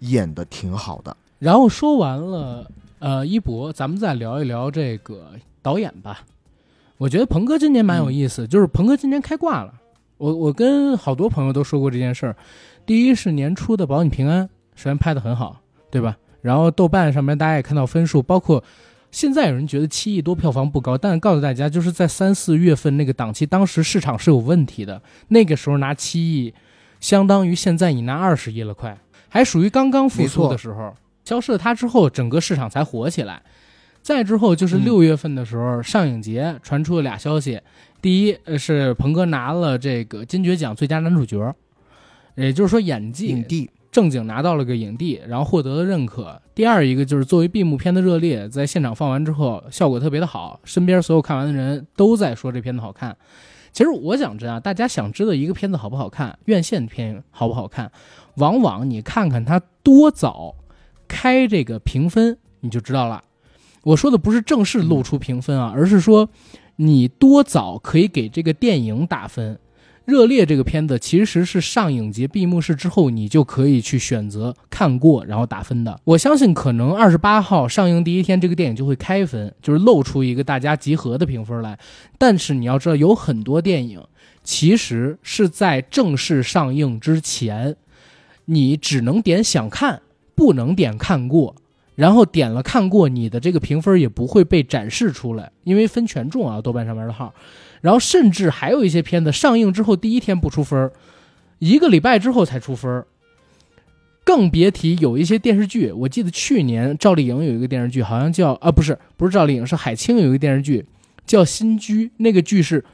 演的挺好的。然后说完了，呃，一博，咱们再聊一聊这个导演吧。我觉得鹏哥今年蛮有意思，就是鹏哥今年开挂了。我我跟好多朋友都说过这件事儿。第一是年初的《保你平安》，首先拍的很好，对吧？然后豆瓣上面大家也看到分数，包括现在有人觉得七亿多票房不高，但是告诉大家，就是在三四月份那个档期，当时市场是有问题的。那个时候拿七亿，相当于现在你拿二十亿了，快，还属于刚刚复苏的时候。消失了它之后，整个市场才火起来。再之后就是六月份的时候，上影节传出了俩消息，第一是鹏哥拿了这个金爵奖最佳男主角。也就是说，演技影帝正经拿到了个影帝，然后获得了认可。第二一个就是作为闭幕片的热烈，在现场放完之后效果特别的好，身边所有看完的人都在说这片子好看。其实我想知道，大家想知道一个片子好不好看，院线片好不好看，往往你看看它多早开这个评分，你就知道了。我说的不是正式露出评分啊，而是说你多早可以给这个电影打分。热烈这个片子其实是上影节闭幕式之后，你就可以去选择看过，然后打分的。我相信可能二十八号上映第一天，这个电影就会开分，就是露出一个大家集合的评分来。但是你要知道，有很多电影其实是在正式上映之前，你只能点想看，不能点看过。然后点了看过，你的这个评分也不会被展示出来，因为分权重啊，豆瓣上面的号。然后甚至还有一些片子上映之后第一天不出分一个礼拜之后才出分更别提有一些电视剧。我记得去年赵丽颖有一个电视剧，好像叫啊不是不是赵丽颖，是海清有一个电视剧叫《新居》，那个剧是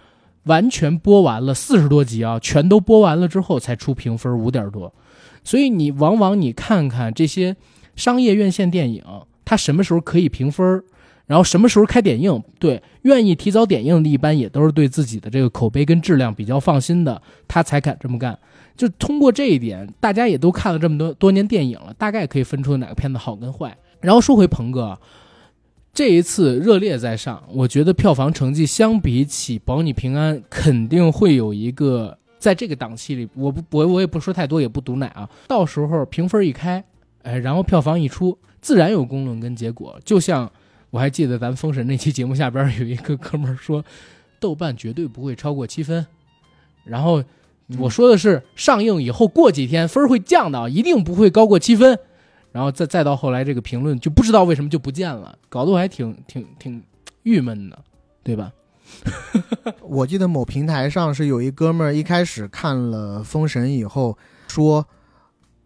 完全播完了四十多集啊，全都播完了之后才出评分五点多。所以你往往你看看这些商业院线电影，它什么时候可以评分然后什么时候开点映？对，愿意提早点映的，一般也都是对自己的这个口碑跟质量比较放心的，他才敢这么干。就通过这一点，大家也都看了这么多多年电影了，大概可以分出哪个片子好跟坏。然后说回鹏哥，这一次热烈在上，我觉得票房成绩相比起《保你平安》，肯定会有一个在这个档期里，我不我我也不说太多，也不毒奶啊。到时候评分一开，哎，然后票房一出，自然有公论跟结果，就像。我还记得咱们封神那期节目下边有一个哥们儿说，豆瓣绝对不会超过七分，然后我说的是上映以后过几天分会降的，一定不会高过七分，然后再再到后来这个评论就不知道为什么就不见了，搞得我还挺挺挺郁闷的，对吧？我记得某平台上是有一哥们儿一开始看了封神以后说，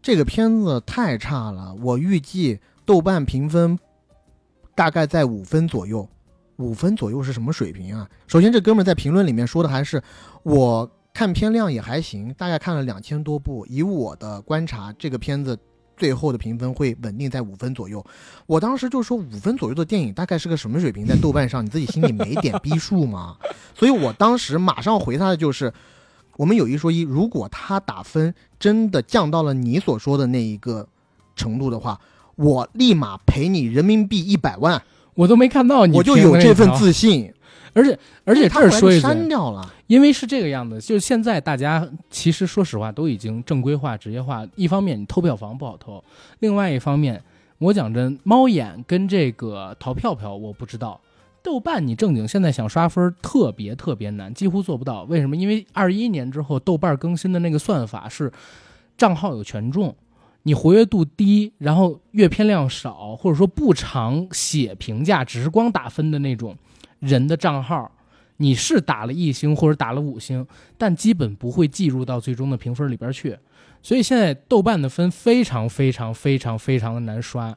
这个片子太差了，我预计豆瓣评分。大概在五分左右，五分左右是什么水平啊？首先，这哥们在评论里面说的还是我看片量也还行，大概看了两千多部。以我的观察，这个片子最后的评分会稳定在五分左右。我当时就说，五分左右的电影大概是个什么水平？在豆瓣上，你自己心里没点逼数吗？所以我当时马上回他的就是，我们有一说一，如果他打分真的降到了你所说的那一个程度的话。我立马赔你人民币一百万，我都没看到你，我就有这份自信。而且而且这儿说一句，删掉了，因为是这个样子，就是现在大家其实说实话都已经正规化、职业化。一方面你偷票房不好偷，另外一方面我讲真，猫眼跟这个淘票票我不知道，豆瓣你正经现在想刷分特别特别难，几乎做不到。为什么？因为二一年之后豆瓣更新的那个算法是账号有权重，你活跃度低，然后阅片量少，或者说不常写评价，只是光打分的那种人的账号，你是打了一星或者打了五星，但基本不会计入到最终的评分里边去。所以现在豆瓣的分非常非常非常非常的难刷。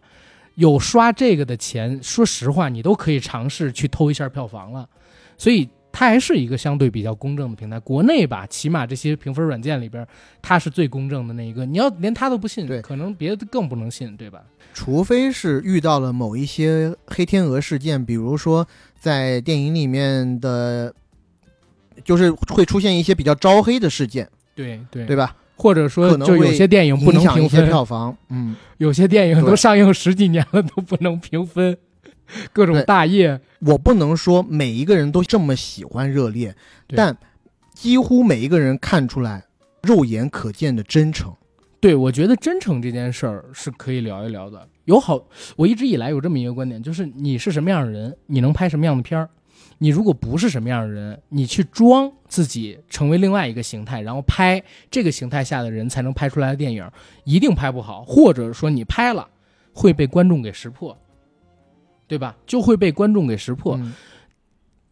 有刷这个的钱，说实话，你都可以尝试去偷一下票房了，所以它还是一个相对比较公正的平台。国内吧，起码这些评分软件里边，它是最公正的那一个。你要连它都不信，对可能别的更不能信，对吧？除非是遇到了某一些黑天鹅事件，比如说在电影里面的，就是会出现一些比较招黑的事件，对对对吧？或者说可，能就有些电影不能评分，票房，嗯，有些电影都上映十几年了都不能评分，各种大业。我不能说每一个人都这么喜欢热烈，但几乎每一个人看出来肉眼可见的真诚。对，我觉得真诚这件事儿是可以聊一聊的。有好，我一直以来有这么一个观点，就是你是什么样的人，你能拍什么样的片儿。你如果不是什么样的人，你去装自己成为另外一个形态，然后拍这个形态下的人才能拍出来的电影，一定拍不好，或者说你拍了会被观众给识破，对吧？就会被观众给识破。嗯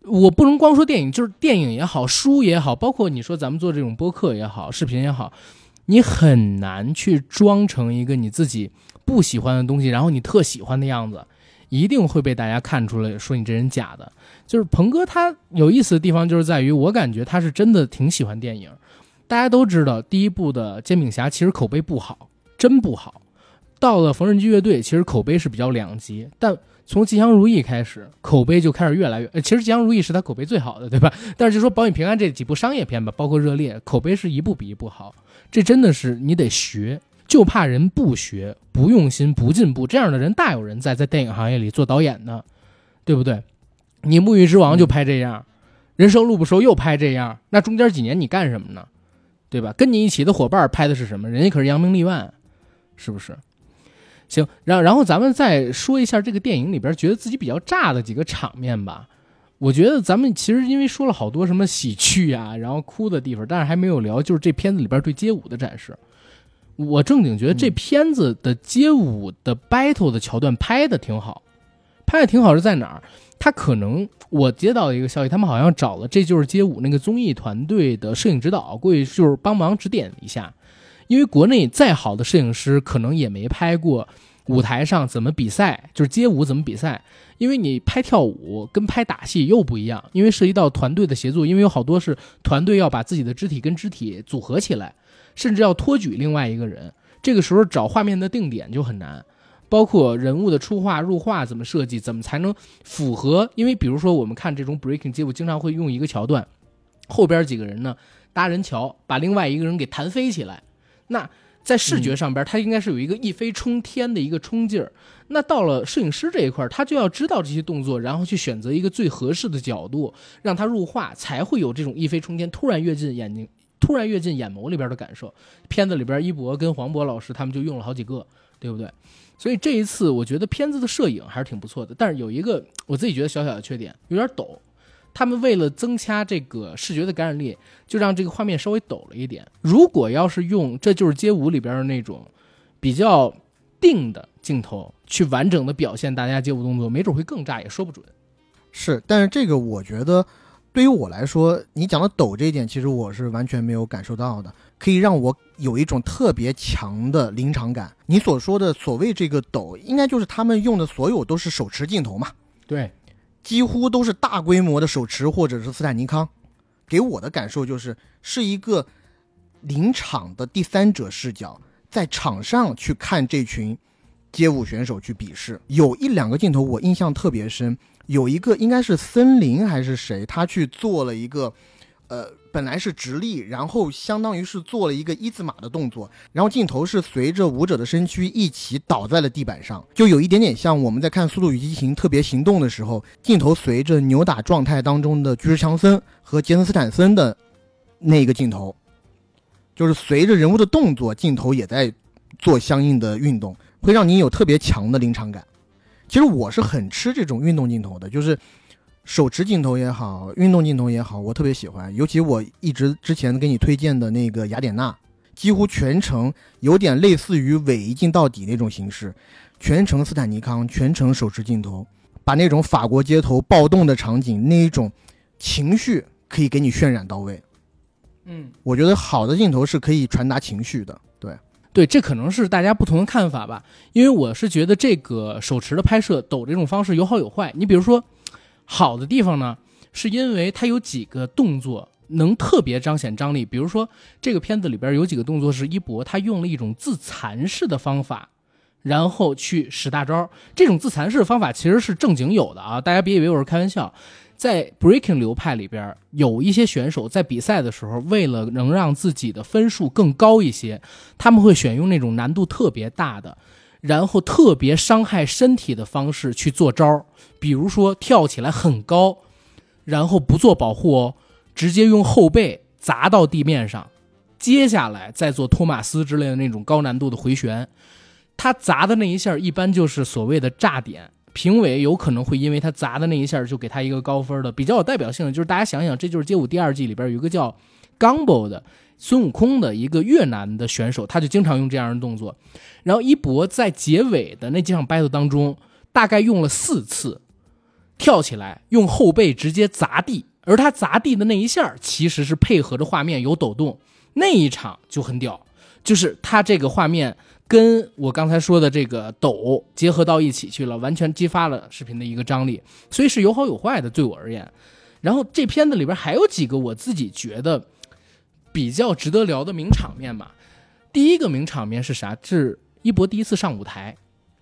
我不能光说电影，就是电影也好，书也好，包括你说咱们做这种播客也好，视频也好，你很难去装成一个你自己不喜欢的东西，然后你特喜欢的样子，一定会被大家看出来，说你这人假的。就是鹏哥他有意思的地方，就是在于我感觉他是真的挺喜欢电影。大家都知道，第一部的《煎饼侠》其实口碑不好，真不好。到了缝纫机乐队，其实口碑是比较两极，但从吉祥如意开始，口碑就开始越来越……其实吉祥如意是他口碑最好的，对吧？但是就说保你平安这几部商业片吧，包括热烈，口碑是一部比一部好。这真的是你得学，就怕人不学、不用心、不进步。这样的人大有人在，在电影行业里做导演呢，对不对？你《沐浴之王》就拍这样，人生路不熟》又拍这样，那中间几年你干什么呢？对吧？跟你一起的伙伴拍的是什么？人家可是扬名立万，是不是？行，然然后咱们再说一下这个电影里边觉得自己比较炸的几个场面吧。我觉得咱们其实因为说了好多什么喜剧啊，然后哭的地方，但是还没有聊就是这片子里边对街舞的展示。我正经觉得这片子的街舞的 battle 的桥段拍的挺好，拍的挺好是在哪儿？他可能我接到一个消息，他们好像找了《这就是街舞》那个综艺团队的摄影指导过去，就是帮忙指点一下。因为国内再好的摄影师，可能也没拍过舞台上怎么比赛，就是街舞怎么比赛。因为你拍跳舞跟拍打戏又不一样，因为涉及到团队的协作，因为有好多是团队要把自己的肢体跟肢体组合起来，甚至要托举另外一个人。这个时候找画面的定点就很难。包括人物的出画入画怎么设计，怎么才能符合？因为比如说我们看这种 breaking 街舞，经常会用一个桥段，后边几个人呢搭人桥，把另外一个人给弹飞起来。那在视觉上边，它应该是有一个一飞冲天的一个冲劲儿。那到了摄影师这一块，他就要知道这些动作，然后去选择一个最合适的角度，让他入画，才会有这种一飞冲天、突然跃进眼睛、突然跃进眼眸里边的感受。片子里边，一博跟黄渤老师他们就用了好几个，对不对？所以这一次，我觉得片子的摄影还是挺不错的，但是有一个我自己觉得小小的缺点，有点抖。他们为了增加这个视觉的感染力，就让这个画面稍微抖了一点。如果要是用《这就是街舞》里边的那种比较定的镜头去完整的表现大家街舞动作，没准会更炸，也说不准。是，但是这个我觉得对于我来说，你讲的抖这一点，其实我是完全没有感受到的，可以让我有一种特别强的临场感。你所说的所谓这个抖，应该就是他们用的所有都是手持镜头嘛，对，几乎都是大规模的手持或者是斯坦尼康。给我的感受就是是一个临场的第三者视角，在场上去看这群街舞选手去比试。有一两个镜头我印象特别深，有一个应该是森林还是谁，他去做了一个，呃，本来是直立，然后相当于是做了一个一字马的动作，然后镜头是随着舞者的身躯一起倒在了地板上，就有一点点像我们在看《速度与激情》特别行动的时候，镜头随着扭打状态当中的巨石强森和杰森斯坦森的那个镜头，就是随着人物的动作，镜头也在做相应的运动，会让你有特别强的临场感。其实我是很吃这种运动镜头的，就是手持镜头也好，运动镜头也好，我特别喜欢。尤其我一直之前给你推荐的那个雅典娜，几乎全程有点类似于伪一镜到底那种形式，全程斯坦尼康，全程手持镜头，把那种法国街头暴动的场景那一种情绪可以给你渲染到位。嗯，我觉得好的镜头是可以传达情绪的。对，对，这可能是大家不同的看法吧。因为我是觉得这个手持的拍摄抖这种方式有好有坏。你比如说。好的地方呢，是因为它有几个动作能特别彰显张力。比如说，这个片子里边有几个动作是一博他用了一种自残式的方法，然后去使大招。这种自残式的方法其实是正经有的啊，大家别以为我是开玩笑。在 breaking 流派里边，有一些选手在比赛的时候，为了能让自己的分数更高一些，他们会选用那种难度特别大的。然后特别伤害身体的方式去做招比如说跳起来很高，然后不做保护哦，直接用后背砸到地面上，接下来再做托马斯之类的那种高难度的回旋。他砸的那一下一般就是所谓的炸点，评委有可能会因为他砸的那一下就给他一个高分的。比较有代表性的就是大家想想，这就是街舞第二季里边有一个叫 Gumbo 的。孙悟空的一个越南的选手，他就经常用这样的动作。然后一博在结尾的那几场 battle 当中，大概用了四次跳起来，用后背直接砸地。而他砸地的那一下，其实是配合着画面有抖动，那一场就很屌。就是他这个画面跟我刚才说的这个抖结合到一起去了，完全激发了视频的一个张力。所以是有好有坏的，对我而言。然后这片子里边还有几个我自己觉得。比较值得聊的名场面吧，第一个名场面是啥？是一博第一次上舞台，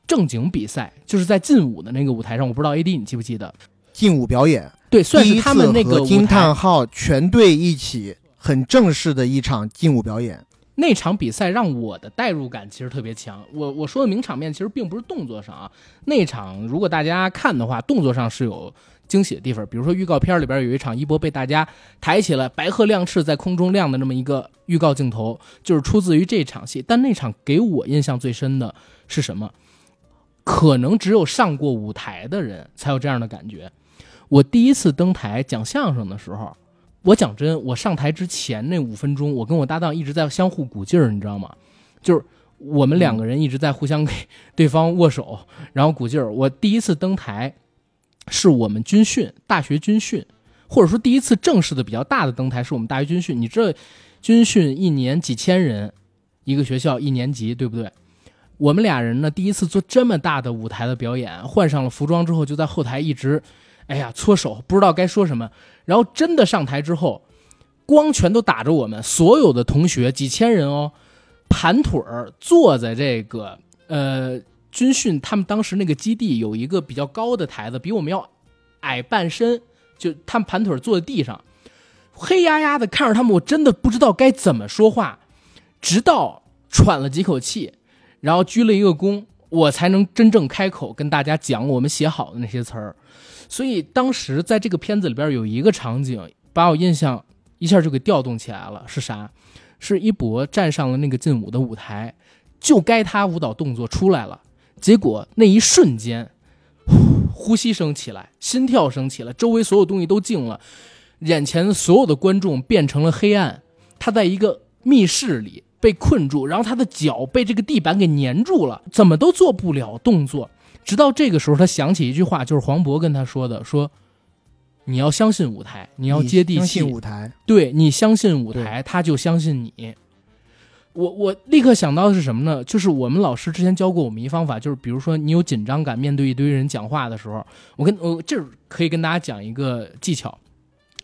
正经比赛，就是在劲舞的那个舞台上。我不知道 AD 你记不记得劲舞表演？对，算是他们那个惊叹号全队一起很正式的一场劲舞表演。那场比赛让我的代入感其实特别强。我我说的名场面其实并不是动作上啊，那场如果大家看的话，动作上是有。惊喜的地方，比如说预告片里边有一场一波被大家抬起来，白鹤亮翅在空中亮的那么一个预告镜头，就是出自于这场戏。但那场给我印象最深的是什么？可能只有上过舞台的人才有这样的感觉。我第一次登台讲相声的时候，我讲真，我上台之前那五分钟，我跟我搭档一直在相互鼓劲儿，你知道吗？就是我们两个人一直在互相给 对方握手，然后鼓劲儿。我第一次登台。是我们军训，大学军训，或者说第一次正式的比较大的登台，是我们大学军训。你这军训一年几千人，一个学校一年级，对不对？我们俩人呢，第一次做这么大的舞台的表演，换上了服装之后，就在后台一直，哎呀，搓手，不知道该说什么。然后真的上台之后，光全都打着我们所有的同学，几千人哦，盘腿儿坐在这个，呃。军训，他们当时那个基地有一个比较高的台子，比我们要矮半身，就他们盘腿坐在地上，黑压压的看着他们，我真的不知道该怎么说话，直到喘了几口气，然后鞠了一个躬，我才能真正开口跟大家讲我们写好的那些词儿。所以当时在这个片子里边有一个场景，把我印象一下就给调动起来了，是啥？是一博站上了那个劲舞的舞台，就该他舞蹈动作出来了。结果那一瞬间，呼吸声起来，心跳声起来，周围所有东西都静了，眼前所有的观众变成了黑暗。他在一个密室里被困住，然后他的脚被这个地板给粘住了，怎么都做不了动作。直到这个时候，他想起一句话，就是黄渤跟他说的：“说你要相信舞台，你要接地气。舞台，对你相信舞台，他就相信你。”我我立刻想到的是什么呢？就是我们老师之前教过我们一方法，就是比如说你有紧张感，面对一堆人讲话的时候，我跟我这可以跟大家讲一个技巧。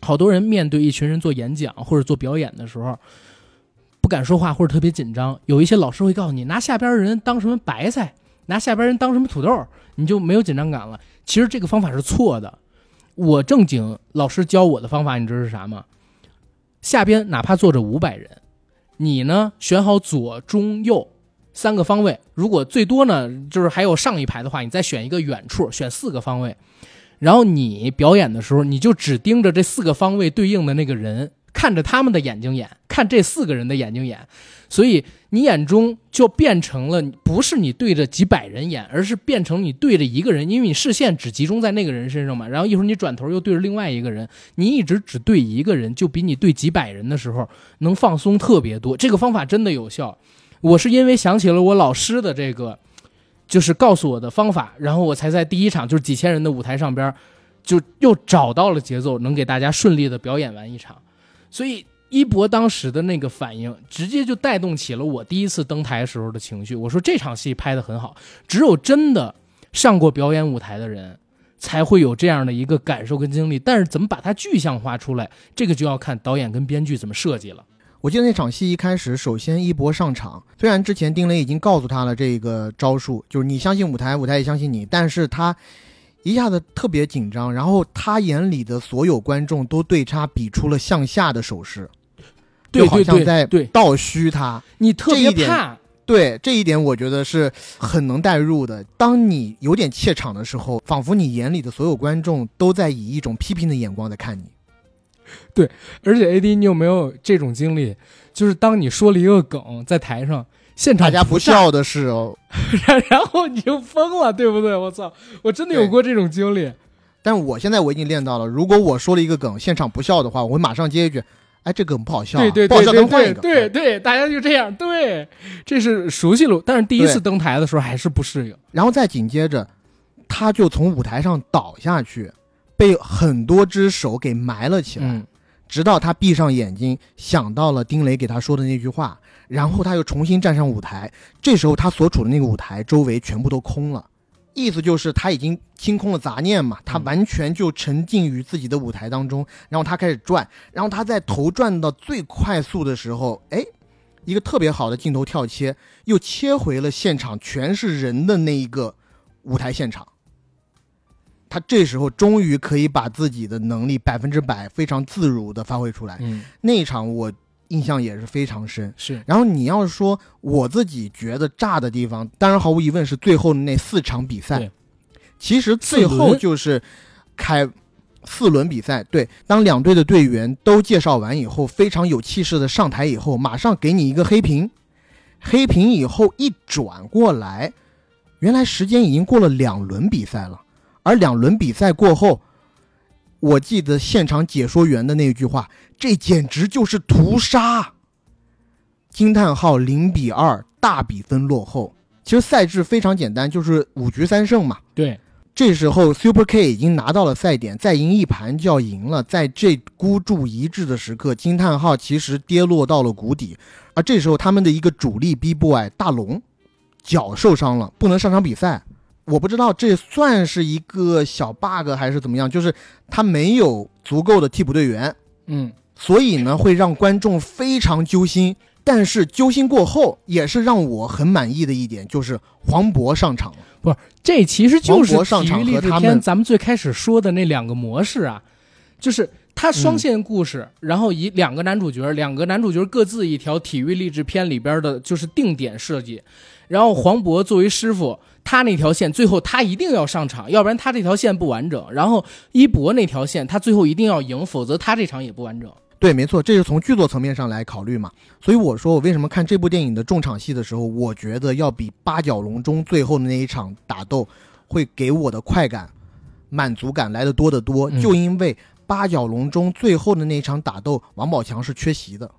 好多人面对一群人做演讲或者做表演的时候，不敢说话或者特别紧张，有一些老师会告诉你，拿下边人当什么白菜，拿下边人当什么土豆，你就没有紧张感了。其实这个方法是错的。我正经老师教我的方法，你知道是啥吗？下边哪怕坐着五百人。你呢？选好左中右三个方位，如果最多呢，就是还有上一排的话，你再选一个远处，选四个方位。然后你表演的时候，你就只盯着这四个方位对应的那个人，看着他们的眼睛演，看这四个人的眼睛演，所以你眼中就变成了不是你对着几百人演，而是变成你对着一个人，因为你视线只集中在那个人身上嘛。然后一会儿你转头又对着另外一个人，你一直只对一个人，就比你对几百人的时候能放松特别多。这个方法真的有效。我是因为想起了我老师的这个，就是告诉我的方法，然后我才在第一场就是几千人的舞台上边，就又找到了节奏，能给大家顺利的表演完一场。所以一博当时的那个反应，直接就带动起了我第一次登台时候的情绪。我说这场戏拍得很好，只有真的上过表演舞台的人，才会有这样的一个感受跟经历。但是怎么把它具象化出来，这个就要看导演跟编剧怎么设计了。我记得那场戏一开始，首先一博上场，虽然之前丁磊已经告诉他了这个招数，就是你相信舞台，舞台也相信你，但是他一下子特别紧张，然后他眼里的所有观众都对他比出了向下的手势，对就好像在倒虚他。你特别怕，对这一点，我觉得是很能代入的。当你有点怯场的时候，仿佛你眼里的所有观众都在以一种批评的眼光在看你。对而且 A D，你有没有这种经历？就是当你说了一个梗在台上，现场大家不笑，的是哦，然后你就疯了，对不对？我操，我真的有过这种经历。但我现在我已经练到了，如果我说了一个梗，现场不笑的话，我会马上接一句：“哎，这梗不好笑啊、对对不好笑，对对对咱换一个。”对对，大家就这样，对，这是熟悉了。但是第一次登台的时候还是不适应。然后再紧接着，他就从舞台上倒下去，被很多只手给埋了起来。嗯，直到他闭上眼睛，想到了丁磊给他说的那句话，然后他又重新站上舞台。这时候他所处的那个舞台周围全部都空了，意思就是他已经清空了杂念嘛，他完全就沉浸于自己的舞台当中。然后他开始转，然后他在头转到最快速的时候，哎，一个特别好的镜头跳切，又切回了现场全是人的那一个舞台现场。他这时候终于可以把自己的能力百分之百非常自如的发挥出来。嗯，那一场我印象也是非常深。是。然后你要是说我自己觉得炸的地方，当然毫无疑问是最后的那四场比赛。其实最后就是开四轮比赛，对，当两队的队员都介绍完以后，非常有气势的上台以后，马上给你一个黑屏，黑屏以后一转过来，原来时间已经过了两轮比赛了，而两轮比赛过后，我记得现场解说员的那句话，这简直就是屠杀！惊叹号零比二大比分落后。其实赛制非常简单，就是五局三胜嘛。对，这时候 Super K 已经拿到了赛点，再赢一盘就要赢了。在这孤注一掷的时刻，惊叹号其实跌落到了谷底。而这时候他们的一个主力 B boy 大龙脚受伤了，不能上场比赛。我不知道这算是一个小 bug 还是怎么样，就是他没有足够的替补队员，嗯，所以呢会让观众非常揪心。但是揪心过后，也是让我很满意的一点，就是黄渤上场了。不是这其实就是黄渤上场体育励志和他们片咱们最开始说的那两个模式啊，就是他双嗯线故事，然后以两个男主角，两个男主角各自一条体育励志片里边的就是定点设计，然后黄渤作为师傅，他那条线最后他一定要上场，要不然他这条线不完整。然后一博那条线他最后一定要赢，否则他这场也不完整。对，没错，这是从剧作层面上来考虑嘛。所以我说，我为什么看这部电影的重场戏的时候，我觉得要比八角笼中最后的那一场打斗会给我的快感、满足感来的多得多。嗯就因为八角笼中最后的那一场打斗，王宝强是缺席的，对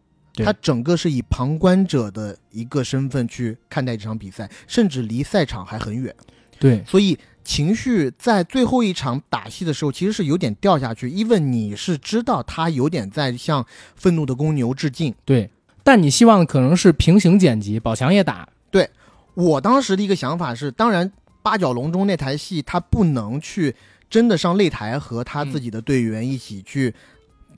他整个是以旁观者的一个身份去看待这场比赛，甚至离赛场还很远。对，所以情绪在最后一场打戏的时候，其实是有点掉下去。因为你是知道他有点在向愤怒的公牛致敬。对，但你希望可能是平行剪辑，宝强也打，对我当时的一个想法是，当然八角笼中那台戏他不能去真的上擂台和他自己的队员一起去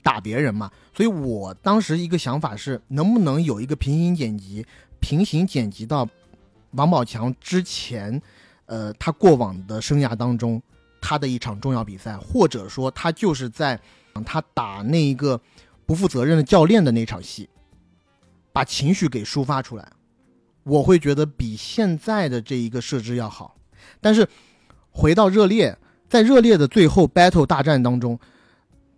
打别人嘛，所以我当时一个想法是，能不能有一个平行剪辑，平行剪辑到王宝强之前，呃，他过往的生涯当中他的一场重要比赛，或者说他就是在他打那一个不负责任的教练的那场戏，把情绪给抒发出来。我会觉得比现在的这一个设置要好。但是回到热烈，在热烈的最后 battle 大战当中，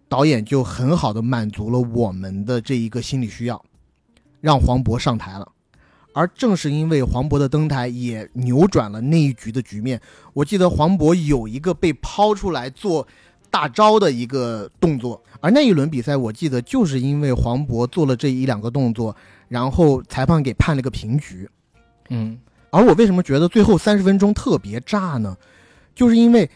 导演就很好的满足了我们的这一个心理需要，让黄渤上台了。而正是因为黄渤的登台，也扭转了那一局的局面。我记得黄渤有一个被抛出来做大招的一个动作，而那一轮比赛，我记得就是因为黄渤做了这一两个动作，然后裁判给判了个平局。嗯，而我为什么觉得最后三十分钟特别炸呢？就是因为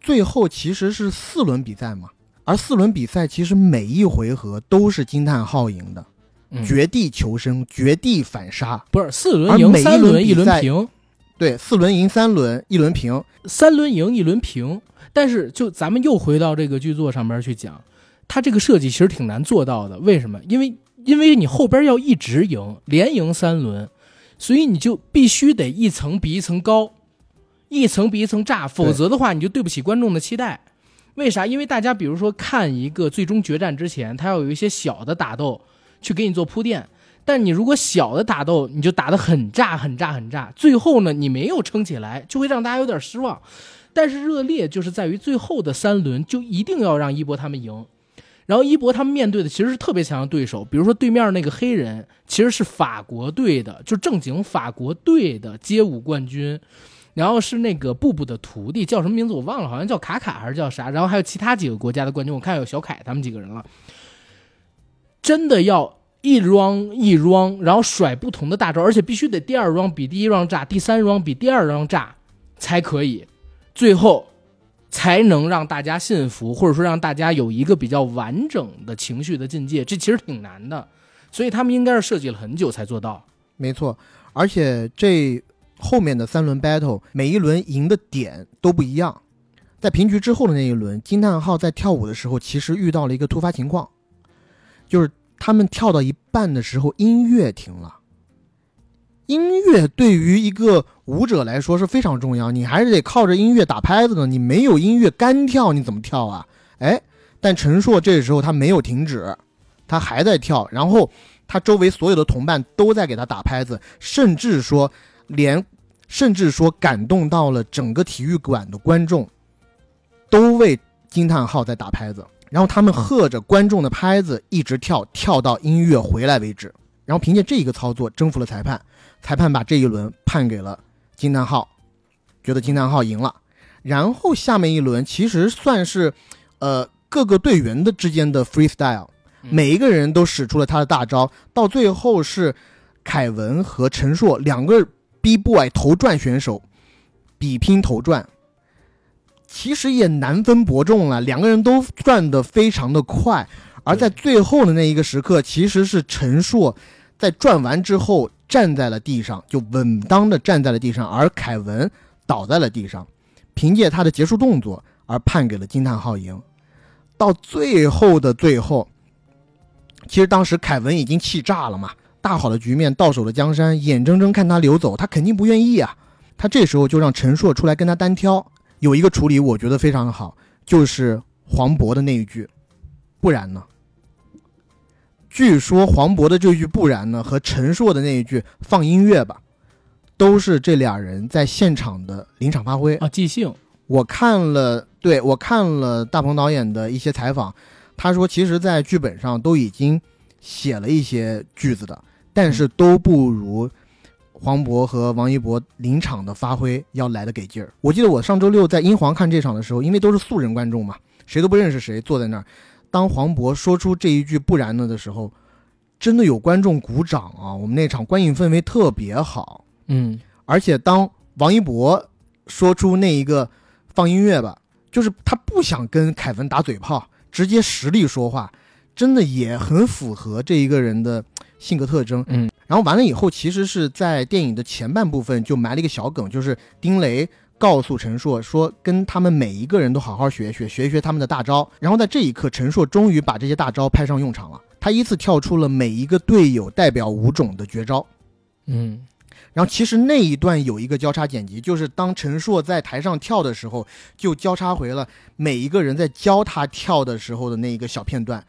最后其实是四轮比赛嘛，而四轮比赛其实每一回合都是惊叹号赢的。嗯绝地求生，绝地反杀。不是四轮赢三轮一轮平，对，四轮赢三轮，一轮平。三轮赢一轮平。但是就咱们又回到这个剧作上面去讲，它这个设计其实挺难做到的。为什么？因为因为你后边要一直赢，连赢三轮，所以你就必须得一层比一层高，一层比一层炸，否则的话你就对不起观众的期待。为啥？因为大家比如说看一个最终决战之前，他要有一些小的打斗去给你做铺垫。但你如果小的打斗你就打得很炸很炸很炸，最后呢你没有撑起来，就会让大家有点失望。但是热烈就是在于最后的三轮就一定要让一博他们赢，然后一博他们面对的其实是特别强的对手，比如说对面那个黑人其实是法国队的，就正经法国队的街舞冠军，然后是那个布布的徒弟，叫什么名字我忘了，好像叫卡卡还是叫啥，然后还有其他几个国家的冠军，我看有小凯他们几个人了，真的要一装一装然后甩不同的大招，而且必须得第二装比第一装炸，第三装比第二装炸才可以。最后才能让大家信服，或者说让大家有一个比较完整的情绪的境界，这其实挺难的，所以他们应该是设计了很久才做到。没错，而且这后面的三轮 battle 每一轮赢的点都不一样。在平局之后的那一轮，惊叹号在跳舞的时候，其实遇到了一个突发情况，就是他们跳到一半的时候，音乐停了。音乐对于一个舞者来说是非常重要，你还是得靠着音乐打拍子呢。你没有音乐干跳，你怎么跳啊？哎，但陈硕这时候他没有停止，他还在跳，然后他周围所有的同伴都在给他打拍子，甚至说连，甚至说感动到了整个体育馆的观众，都为惊叹号在打拍子，然后他们和着观众的拍子一直跳，跳到音乐回来为止。然后凭借这一个操作征服了裁判，裁判把这一轮判给了惊叹号，觉得惊叹号赢了。然后下面一轮其实算是，呃，各个队员的之间的 freestyle，嗯每一个人都使出了他的大招，到最后是凯文和陈硕两个 B boy 头转选手比拼头转，其实也难分伯仲了，两个人都转得非常的快，而在最后的那一个时刻，其实是陈硕在转完之后站在了地上，就稳当的站在了地上，而凯文倒在了地上，凭借他的结束动作而判给了惊叹号赢。到最后的最后，其实当时凯文已经气炸了嘛，大好的局面，到手的江山，眼睁睁看他流走，他肯定不愿意啊。他这时候就让陈硕出来跟他单挑，有一个处理我觉得非常的好，就是黄渤的那一句，不然呢？据说黄渤的这句“不然呢”和陈硕的那一句“放音乐吧”，都是这俩人在现场的临场发挥。啊，即兴，我看了，对我看了大鹏导演的一些采访，他说其实，在剧本上都已经写了一些句子的，但是都不如黄渤和王一博临场的发挥要来的给劲儿。我记得我上周六在英皇看这场的时候，因为都是素人观众嘛，谁都不认识谁，坐在那儿，当黄渤说出这一句“不然呢”的时候，真的有观众鼓掌啊！我们那场观影氛围特别好。嗯，而且当王一博说出那一个放音乐吧，就是他不想跟凯文打嘴炮，直接实力说话，真的也很符合这一个人的性格特征。嗯，然后完了以后，其实是在电影的前半部分就埋了一个小梗，就是丁雷告诉陈硕说，跟他们每一个人都好好学学，学一学他们的大招。然后在这一刻，陈硕终于把这些大招派上用场了，他依次跳出了每一个队友代表五种的绝招。嗯，然后其实那一段有一个交叉剪辑，就是当陈硕在台上跳的时候，就交叉回了每一个人在教他跳的时候的那一个小片段。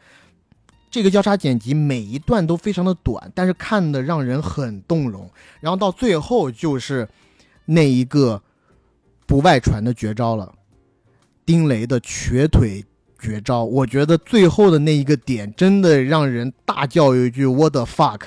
这个交叉剪辑每一段都非常的短，但是看的让人很动容。然后到最后就是那一个不外传的绝招了，丁雷的瘸腿绝招。我觉得最后的那一个点真的让人大叫一句 “What the fuck”，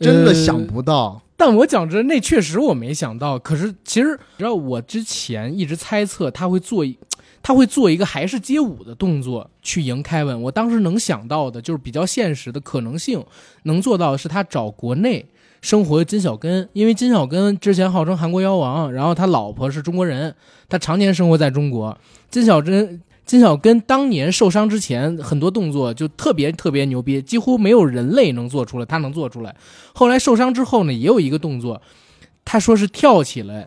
真的想不到。但我讲真，那确实我没想到。可是其实，你知道，我之前一直猜测他会做一，他会做一个还是街舞的动作去赢凯文。我当时能想到的就是比较现实的可能性，能做到的是他找国内生活的金小根，因为金小根之前号称韩国妖王，然后他老婆是中国人，他常年生活在中国。金小根。金小根当年受伤之前，很多动作就特别特别牛逼，几乎没有人类能做出来，他能做出来。后来受伤之后呢，也有一个动作，他说是跳起来，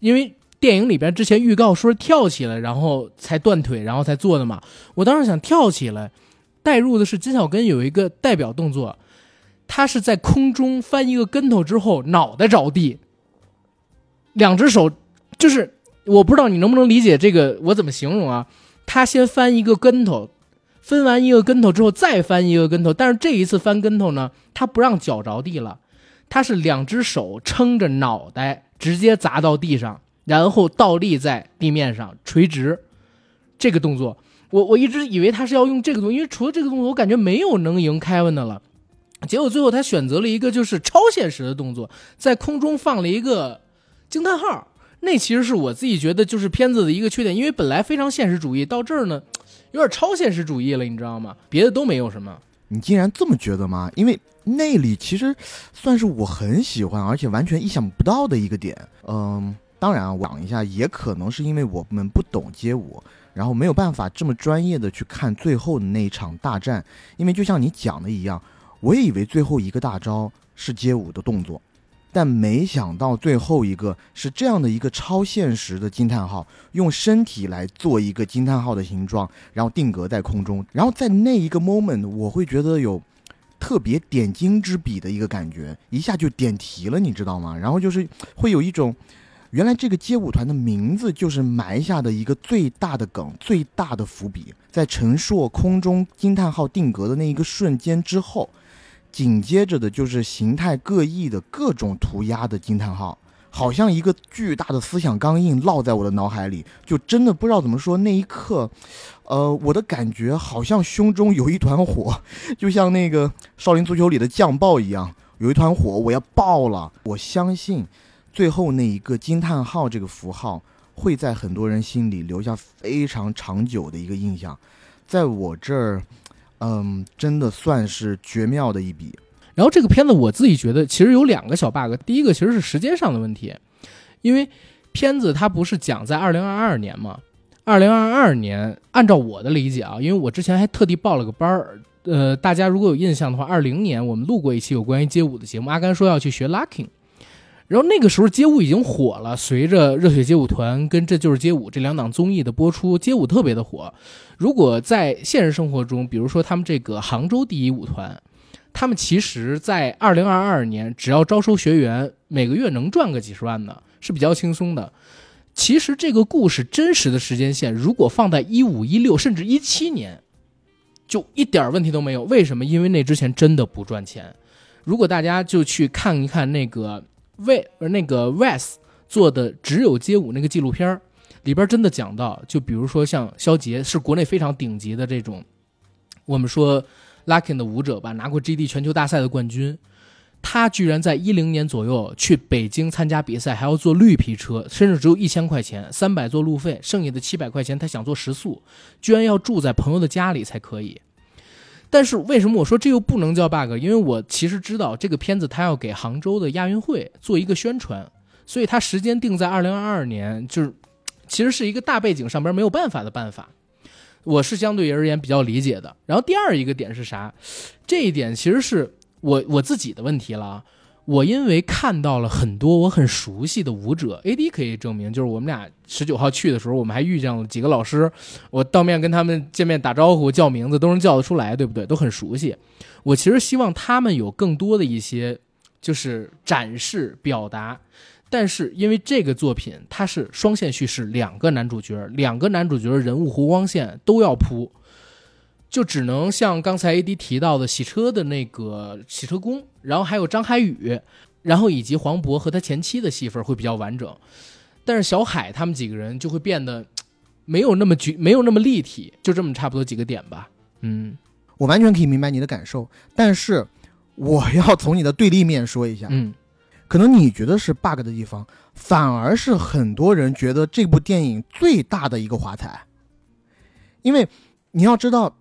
因为电影里边之前预告说是跳起来，然后才断腿，然后才做的嘛。我当时想跳起来，带入的是金小根有一个代表动作，他是在空中翻一个跟头之后，脑袋着地，两只手，就是我不知道你能不能理解这个，我怎么形容啊？他先翻一个跟头，分完一个跟头之后再翻一个跟头，但是这一次翻跟头呢，他不让脚着地了，他是两只手撑着脑袋直接砸到地上，然后倒立在地面上垂直。这个动作，我我一直以为他是要用这个动作，因为除了这个动作，我感觉没有能赢凯文的了。结果最后他选择了一个就是超现实的动作，在空中放了一个惊叹号。那其实是我自己觉得就是片子的一个缺点，因为本来非常现实主义，到这儿呢，有点超现实主义了，你知道吗？别的都没有什么。你竟然这么觉得吗？因为那里其实算是我很喜欢，而且完全意想不到的一个点。嗯，当然啊，讲一下，也可能是因为我们不懂街舞，然后没有办法这么专业的去看最后的那一场大战。因为就像你讲的一样，我也以为最后一个大招是街舞的动作。但没想到最后一个是这样的一个超现实的惊叹号，用身体来做一个惊叹号的形状，然后定格在空中，然后在那一个 moment，我会觉得有特别点睛之笔的一个感觉，一下就点题了，你知道吗？然后就是会有一种，原来这个街舞团的名字就是埋下的一个最大的梗、最大的伏笔，在陈硕空中惊叹号定格的那一个瞬间之后。紧接着的就是形态各异的各种涂鸦的惊叹号，好像一个巨大的思想钢印烙在我的脑海里，就真的不知道怎么说。那一刻，呃，我的感觉好像胸中有一团火，就像那个少林足球里的酱爆一样，有一团火，我要爆了。我相信，最后那一个惊叹号这个符号会在很多人心里留下非常长久的一个印象，在我这儿。嗯，真的算是绝妙的一笔。然后这个片子我自己觉得其实有两个小 bug，第一个其实是时间上的问题，因为片子它不是讲在二零二二年嘛？二零二二年，按照我的理解啊，因为我之前还特地报了个班儿，呃，大家如果有印象的话，二零年我们录过一期有关于街舞的节目，阿甘说要去学 locking。然后那个时候街舞已经火了，随着《热血街舞团》跟《这就是街舞》这两档综艺的播出，街舞特别的火。如果在现实生活中，比如说他们这个杭州第一舞团，他们其实在二零二二年只要招收学员，每个月能赚个几十万的，是比较轻松的。其实这个故事真实的时间线，如果放在一五一六甚至一七年，就一点问题都没有。为什么？因为那之前真的不赚钱。如果大家就去看一看那个。为那个 Wes 做的只有街舞那个纪录片里边真的讲到，就比如说像肖杰是国内非常顶级的这种，我们说 Luckin 的舞者吧，拿过 GD 全球大赛的冠军，他居然在一零年左右去北京参加比赛，还要坐绿皮车，甚至只有一千块钱，三百做路费，剩下的七百块钱他想做食宿，居然要住在朋友的家里才可以。但是为什么我说这又不能叫 bug？因为我其实知道这个片子它要给杭州的亚运会做一个宣传，所以它时间定在二零二二年，就是其实是一个大背景上边没有办法的办法，我是相对而言比较理解的。然后第二一个点是啥？这一点其实是我我自己的问题了。我因为看到了很多我很熟悉的舞者，AD 可以证明，就是我们俩十九号去的时候，我们还遇见了几个老师，我当面跟他们见面打招呼叫名字都能叫得出来，对不对？都很熟悉。我其实希望他们有更多的一些就是展示表达，但是因为这个作品它是双线叙事，两个男主角，两个男主角人物弧光线都要铺。就只能像刚才 A D 提到的洗车的那个洗车工，然后还有张海宇，然后以及黄渤和他前妻的戏份会比较完整，但是小海他们几个人就会变得没有那么具，没有那么立体，就这么差不多几个点吧。嗯我完全可以明白你的感受，但是我要从你的对立面说一下，嗯可能你觉得是 bug 的地方，反而是很多人觉得这部电影最大的一个华彩，因为你要知道。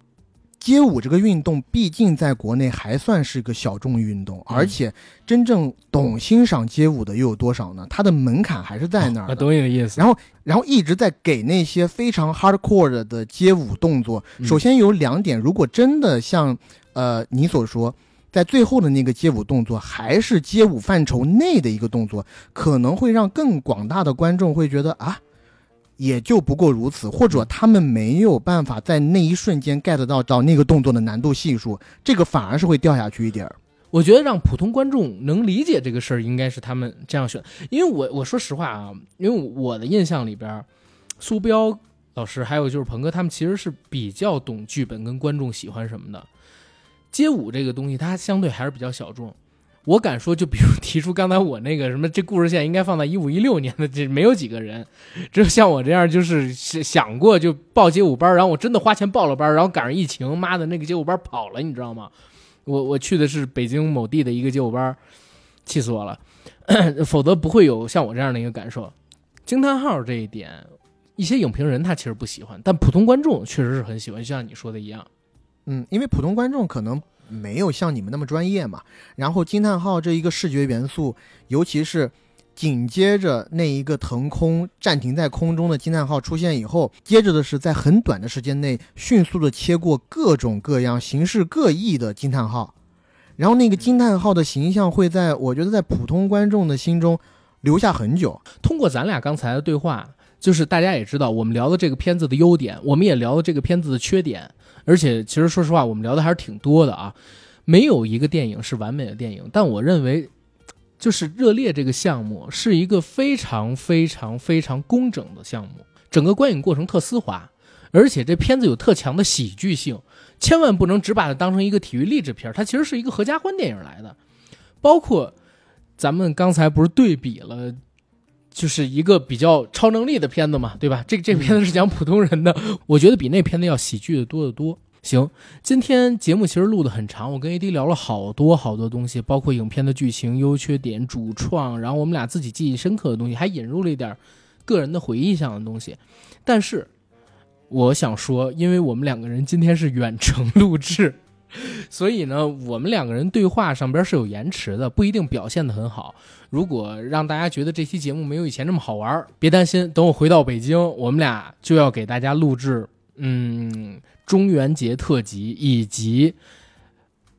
街舞这个运动，毕竟在国内还算是个小众运动，嗯而且真正懂欣赏街舞的又有多少呢？它的门槛还是在那儿。懂你的意思。然后，然后一直在给那些非常 hardcore 的的街舞动作。嗯首先有两点，如果真的像呃你所说，在最后的那个街舞动作还是街舞范畴内的一个动作，可能会让更广大的观众会觉得啊，也就不过如此，或者他们没有办法在那一瞬间 get 到到那个动作的难度系数，这个反而是会掉下去一点儿。我觉得让普通观众能理解这个事儿，应该是他们这样选。因为我我说实话啊，因为我的印象里边，苏彪老师还有就是鹏哥他们其实是比较懂剧本跟观众喜欢什么的。街舞这个东西，它相对还是比较小众。我敢说，就比如提出刚才我那个什么，这故事线应该放在一五一六年的，这没有几个人，只有像我这样就是想过就报街舞班，然后我真的花钱报了班，然后赶上疫情，妈的那个街舞班跑了，你知道吗？我我去的是北京某地的一个街舞班，气死我了，否则不会有像我这样的一个感受。惊叹号这一点，一些影评人他其实不喜欢，但普通观众确实是很喜欢，就像你说的一样。嗯，因为普通观众可能没有像你们那么专业嘛。然后惊叹号这一个视觉元素，尤其是紧接着那一个腾空暂停在空中的惊叹号出现以后，接着的是在很短的时间内迅速的切过各种各样、形式各异的惊叹号，然后那个惊叹号的形象会在我觉得在普通观众的心中留下很久。通过咱俩刚才的对话，就是大家也知道，我们聊的这个片子的优点，我们也聊了这个片子的缺点，而且其实说实话，我们聊的还是挺多的啊。没有一个电影是完美的电影，但我认为，就是《热烈》这个项目是一个非常非常非常工整的项目，整个观影过程特丝滑，而且这片子有特强的喜剧性，千万不能只把它当成一个体育励志片，它其实是一个合家欢电影来的。包括咱们刚才不是对比了。就是一个比较超能力的片子嘛，对吧？这这个片子是讲普通人的，我觉得比那片子要喜剧的多得多。行，今天节目其实录的很长，我跟 AD 聊了好多好多东西，包括影片的剧情、优缺点、主创，然后我们俩自己记忆深刻的东西，还引入了一点个人的回忆上的东西。但是我想说，因为我们两个人今天是远程录制，所以呢，我们两个人对话上边是有延迟的，不一定表现得很好。如果让大家觉得这期节目没有以前那么好玩，别担心，等我回到北京，我们俩就要给大家录制，嗯，中元节特辑以及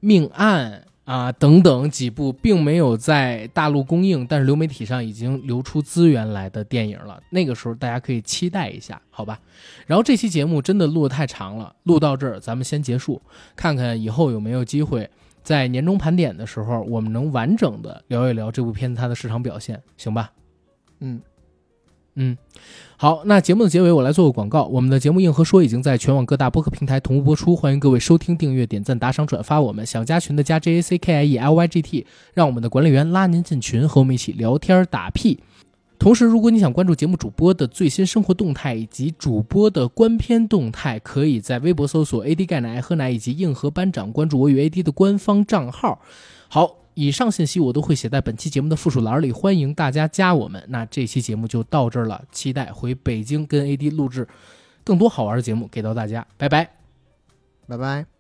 命案啊等等几部并没有在大陆公映，但是流媒体上已经流出资源来的电影了。那个时候大家可以期待一下，好吧？然后这期节目真的录得太长了，录到这儿咱们先结束，看看以后有没有机会。在年终盘点的时候，我们能完整的聊一聊这部片子它的市场表现，行吧？嗯，嗯，好，那节目的结尾我来做个广告，我们的节目《硬核说》已经在全网各大播客平台同步播出，欢迎各位收听、订阅、点赞、打赏、转发我们。想加群的加 J A C K I E L Y G T，让我们的管理员拉您进群，和我们一起聊天打屁。同时，如果你想关注节目主播的最新生活动态以及主播的观片动态，可以在微博搜索 “AD 钙奶爱喝奶”以及硬核班长，关注我与 AD 的官方账号。好，以上信息我都会写在本期节目的附属栏里，欢迎大家加我们。那这期节目就到这儿了，期待回北京跟 AD 录制更多好玩的节目给到大家，拜拜。拜拜。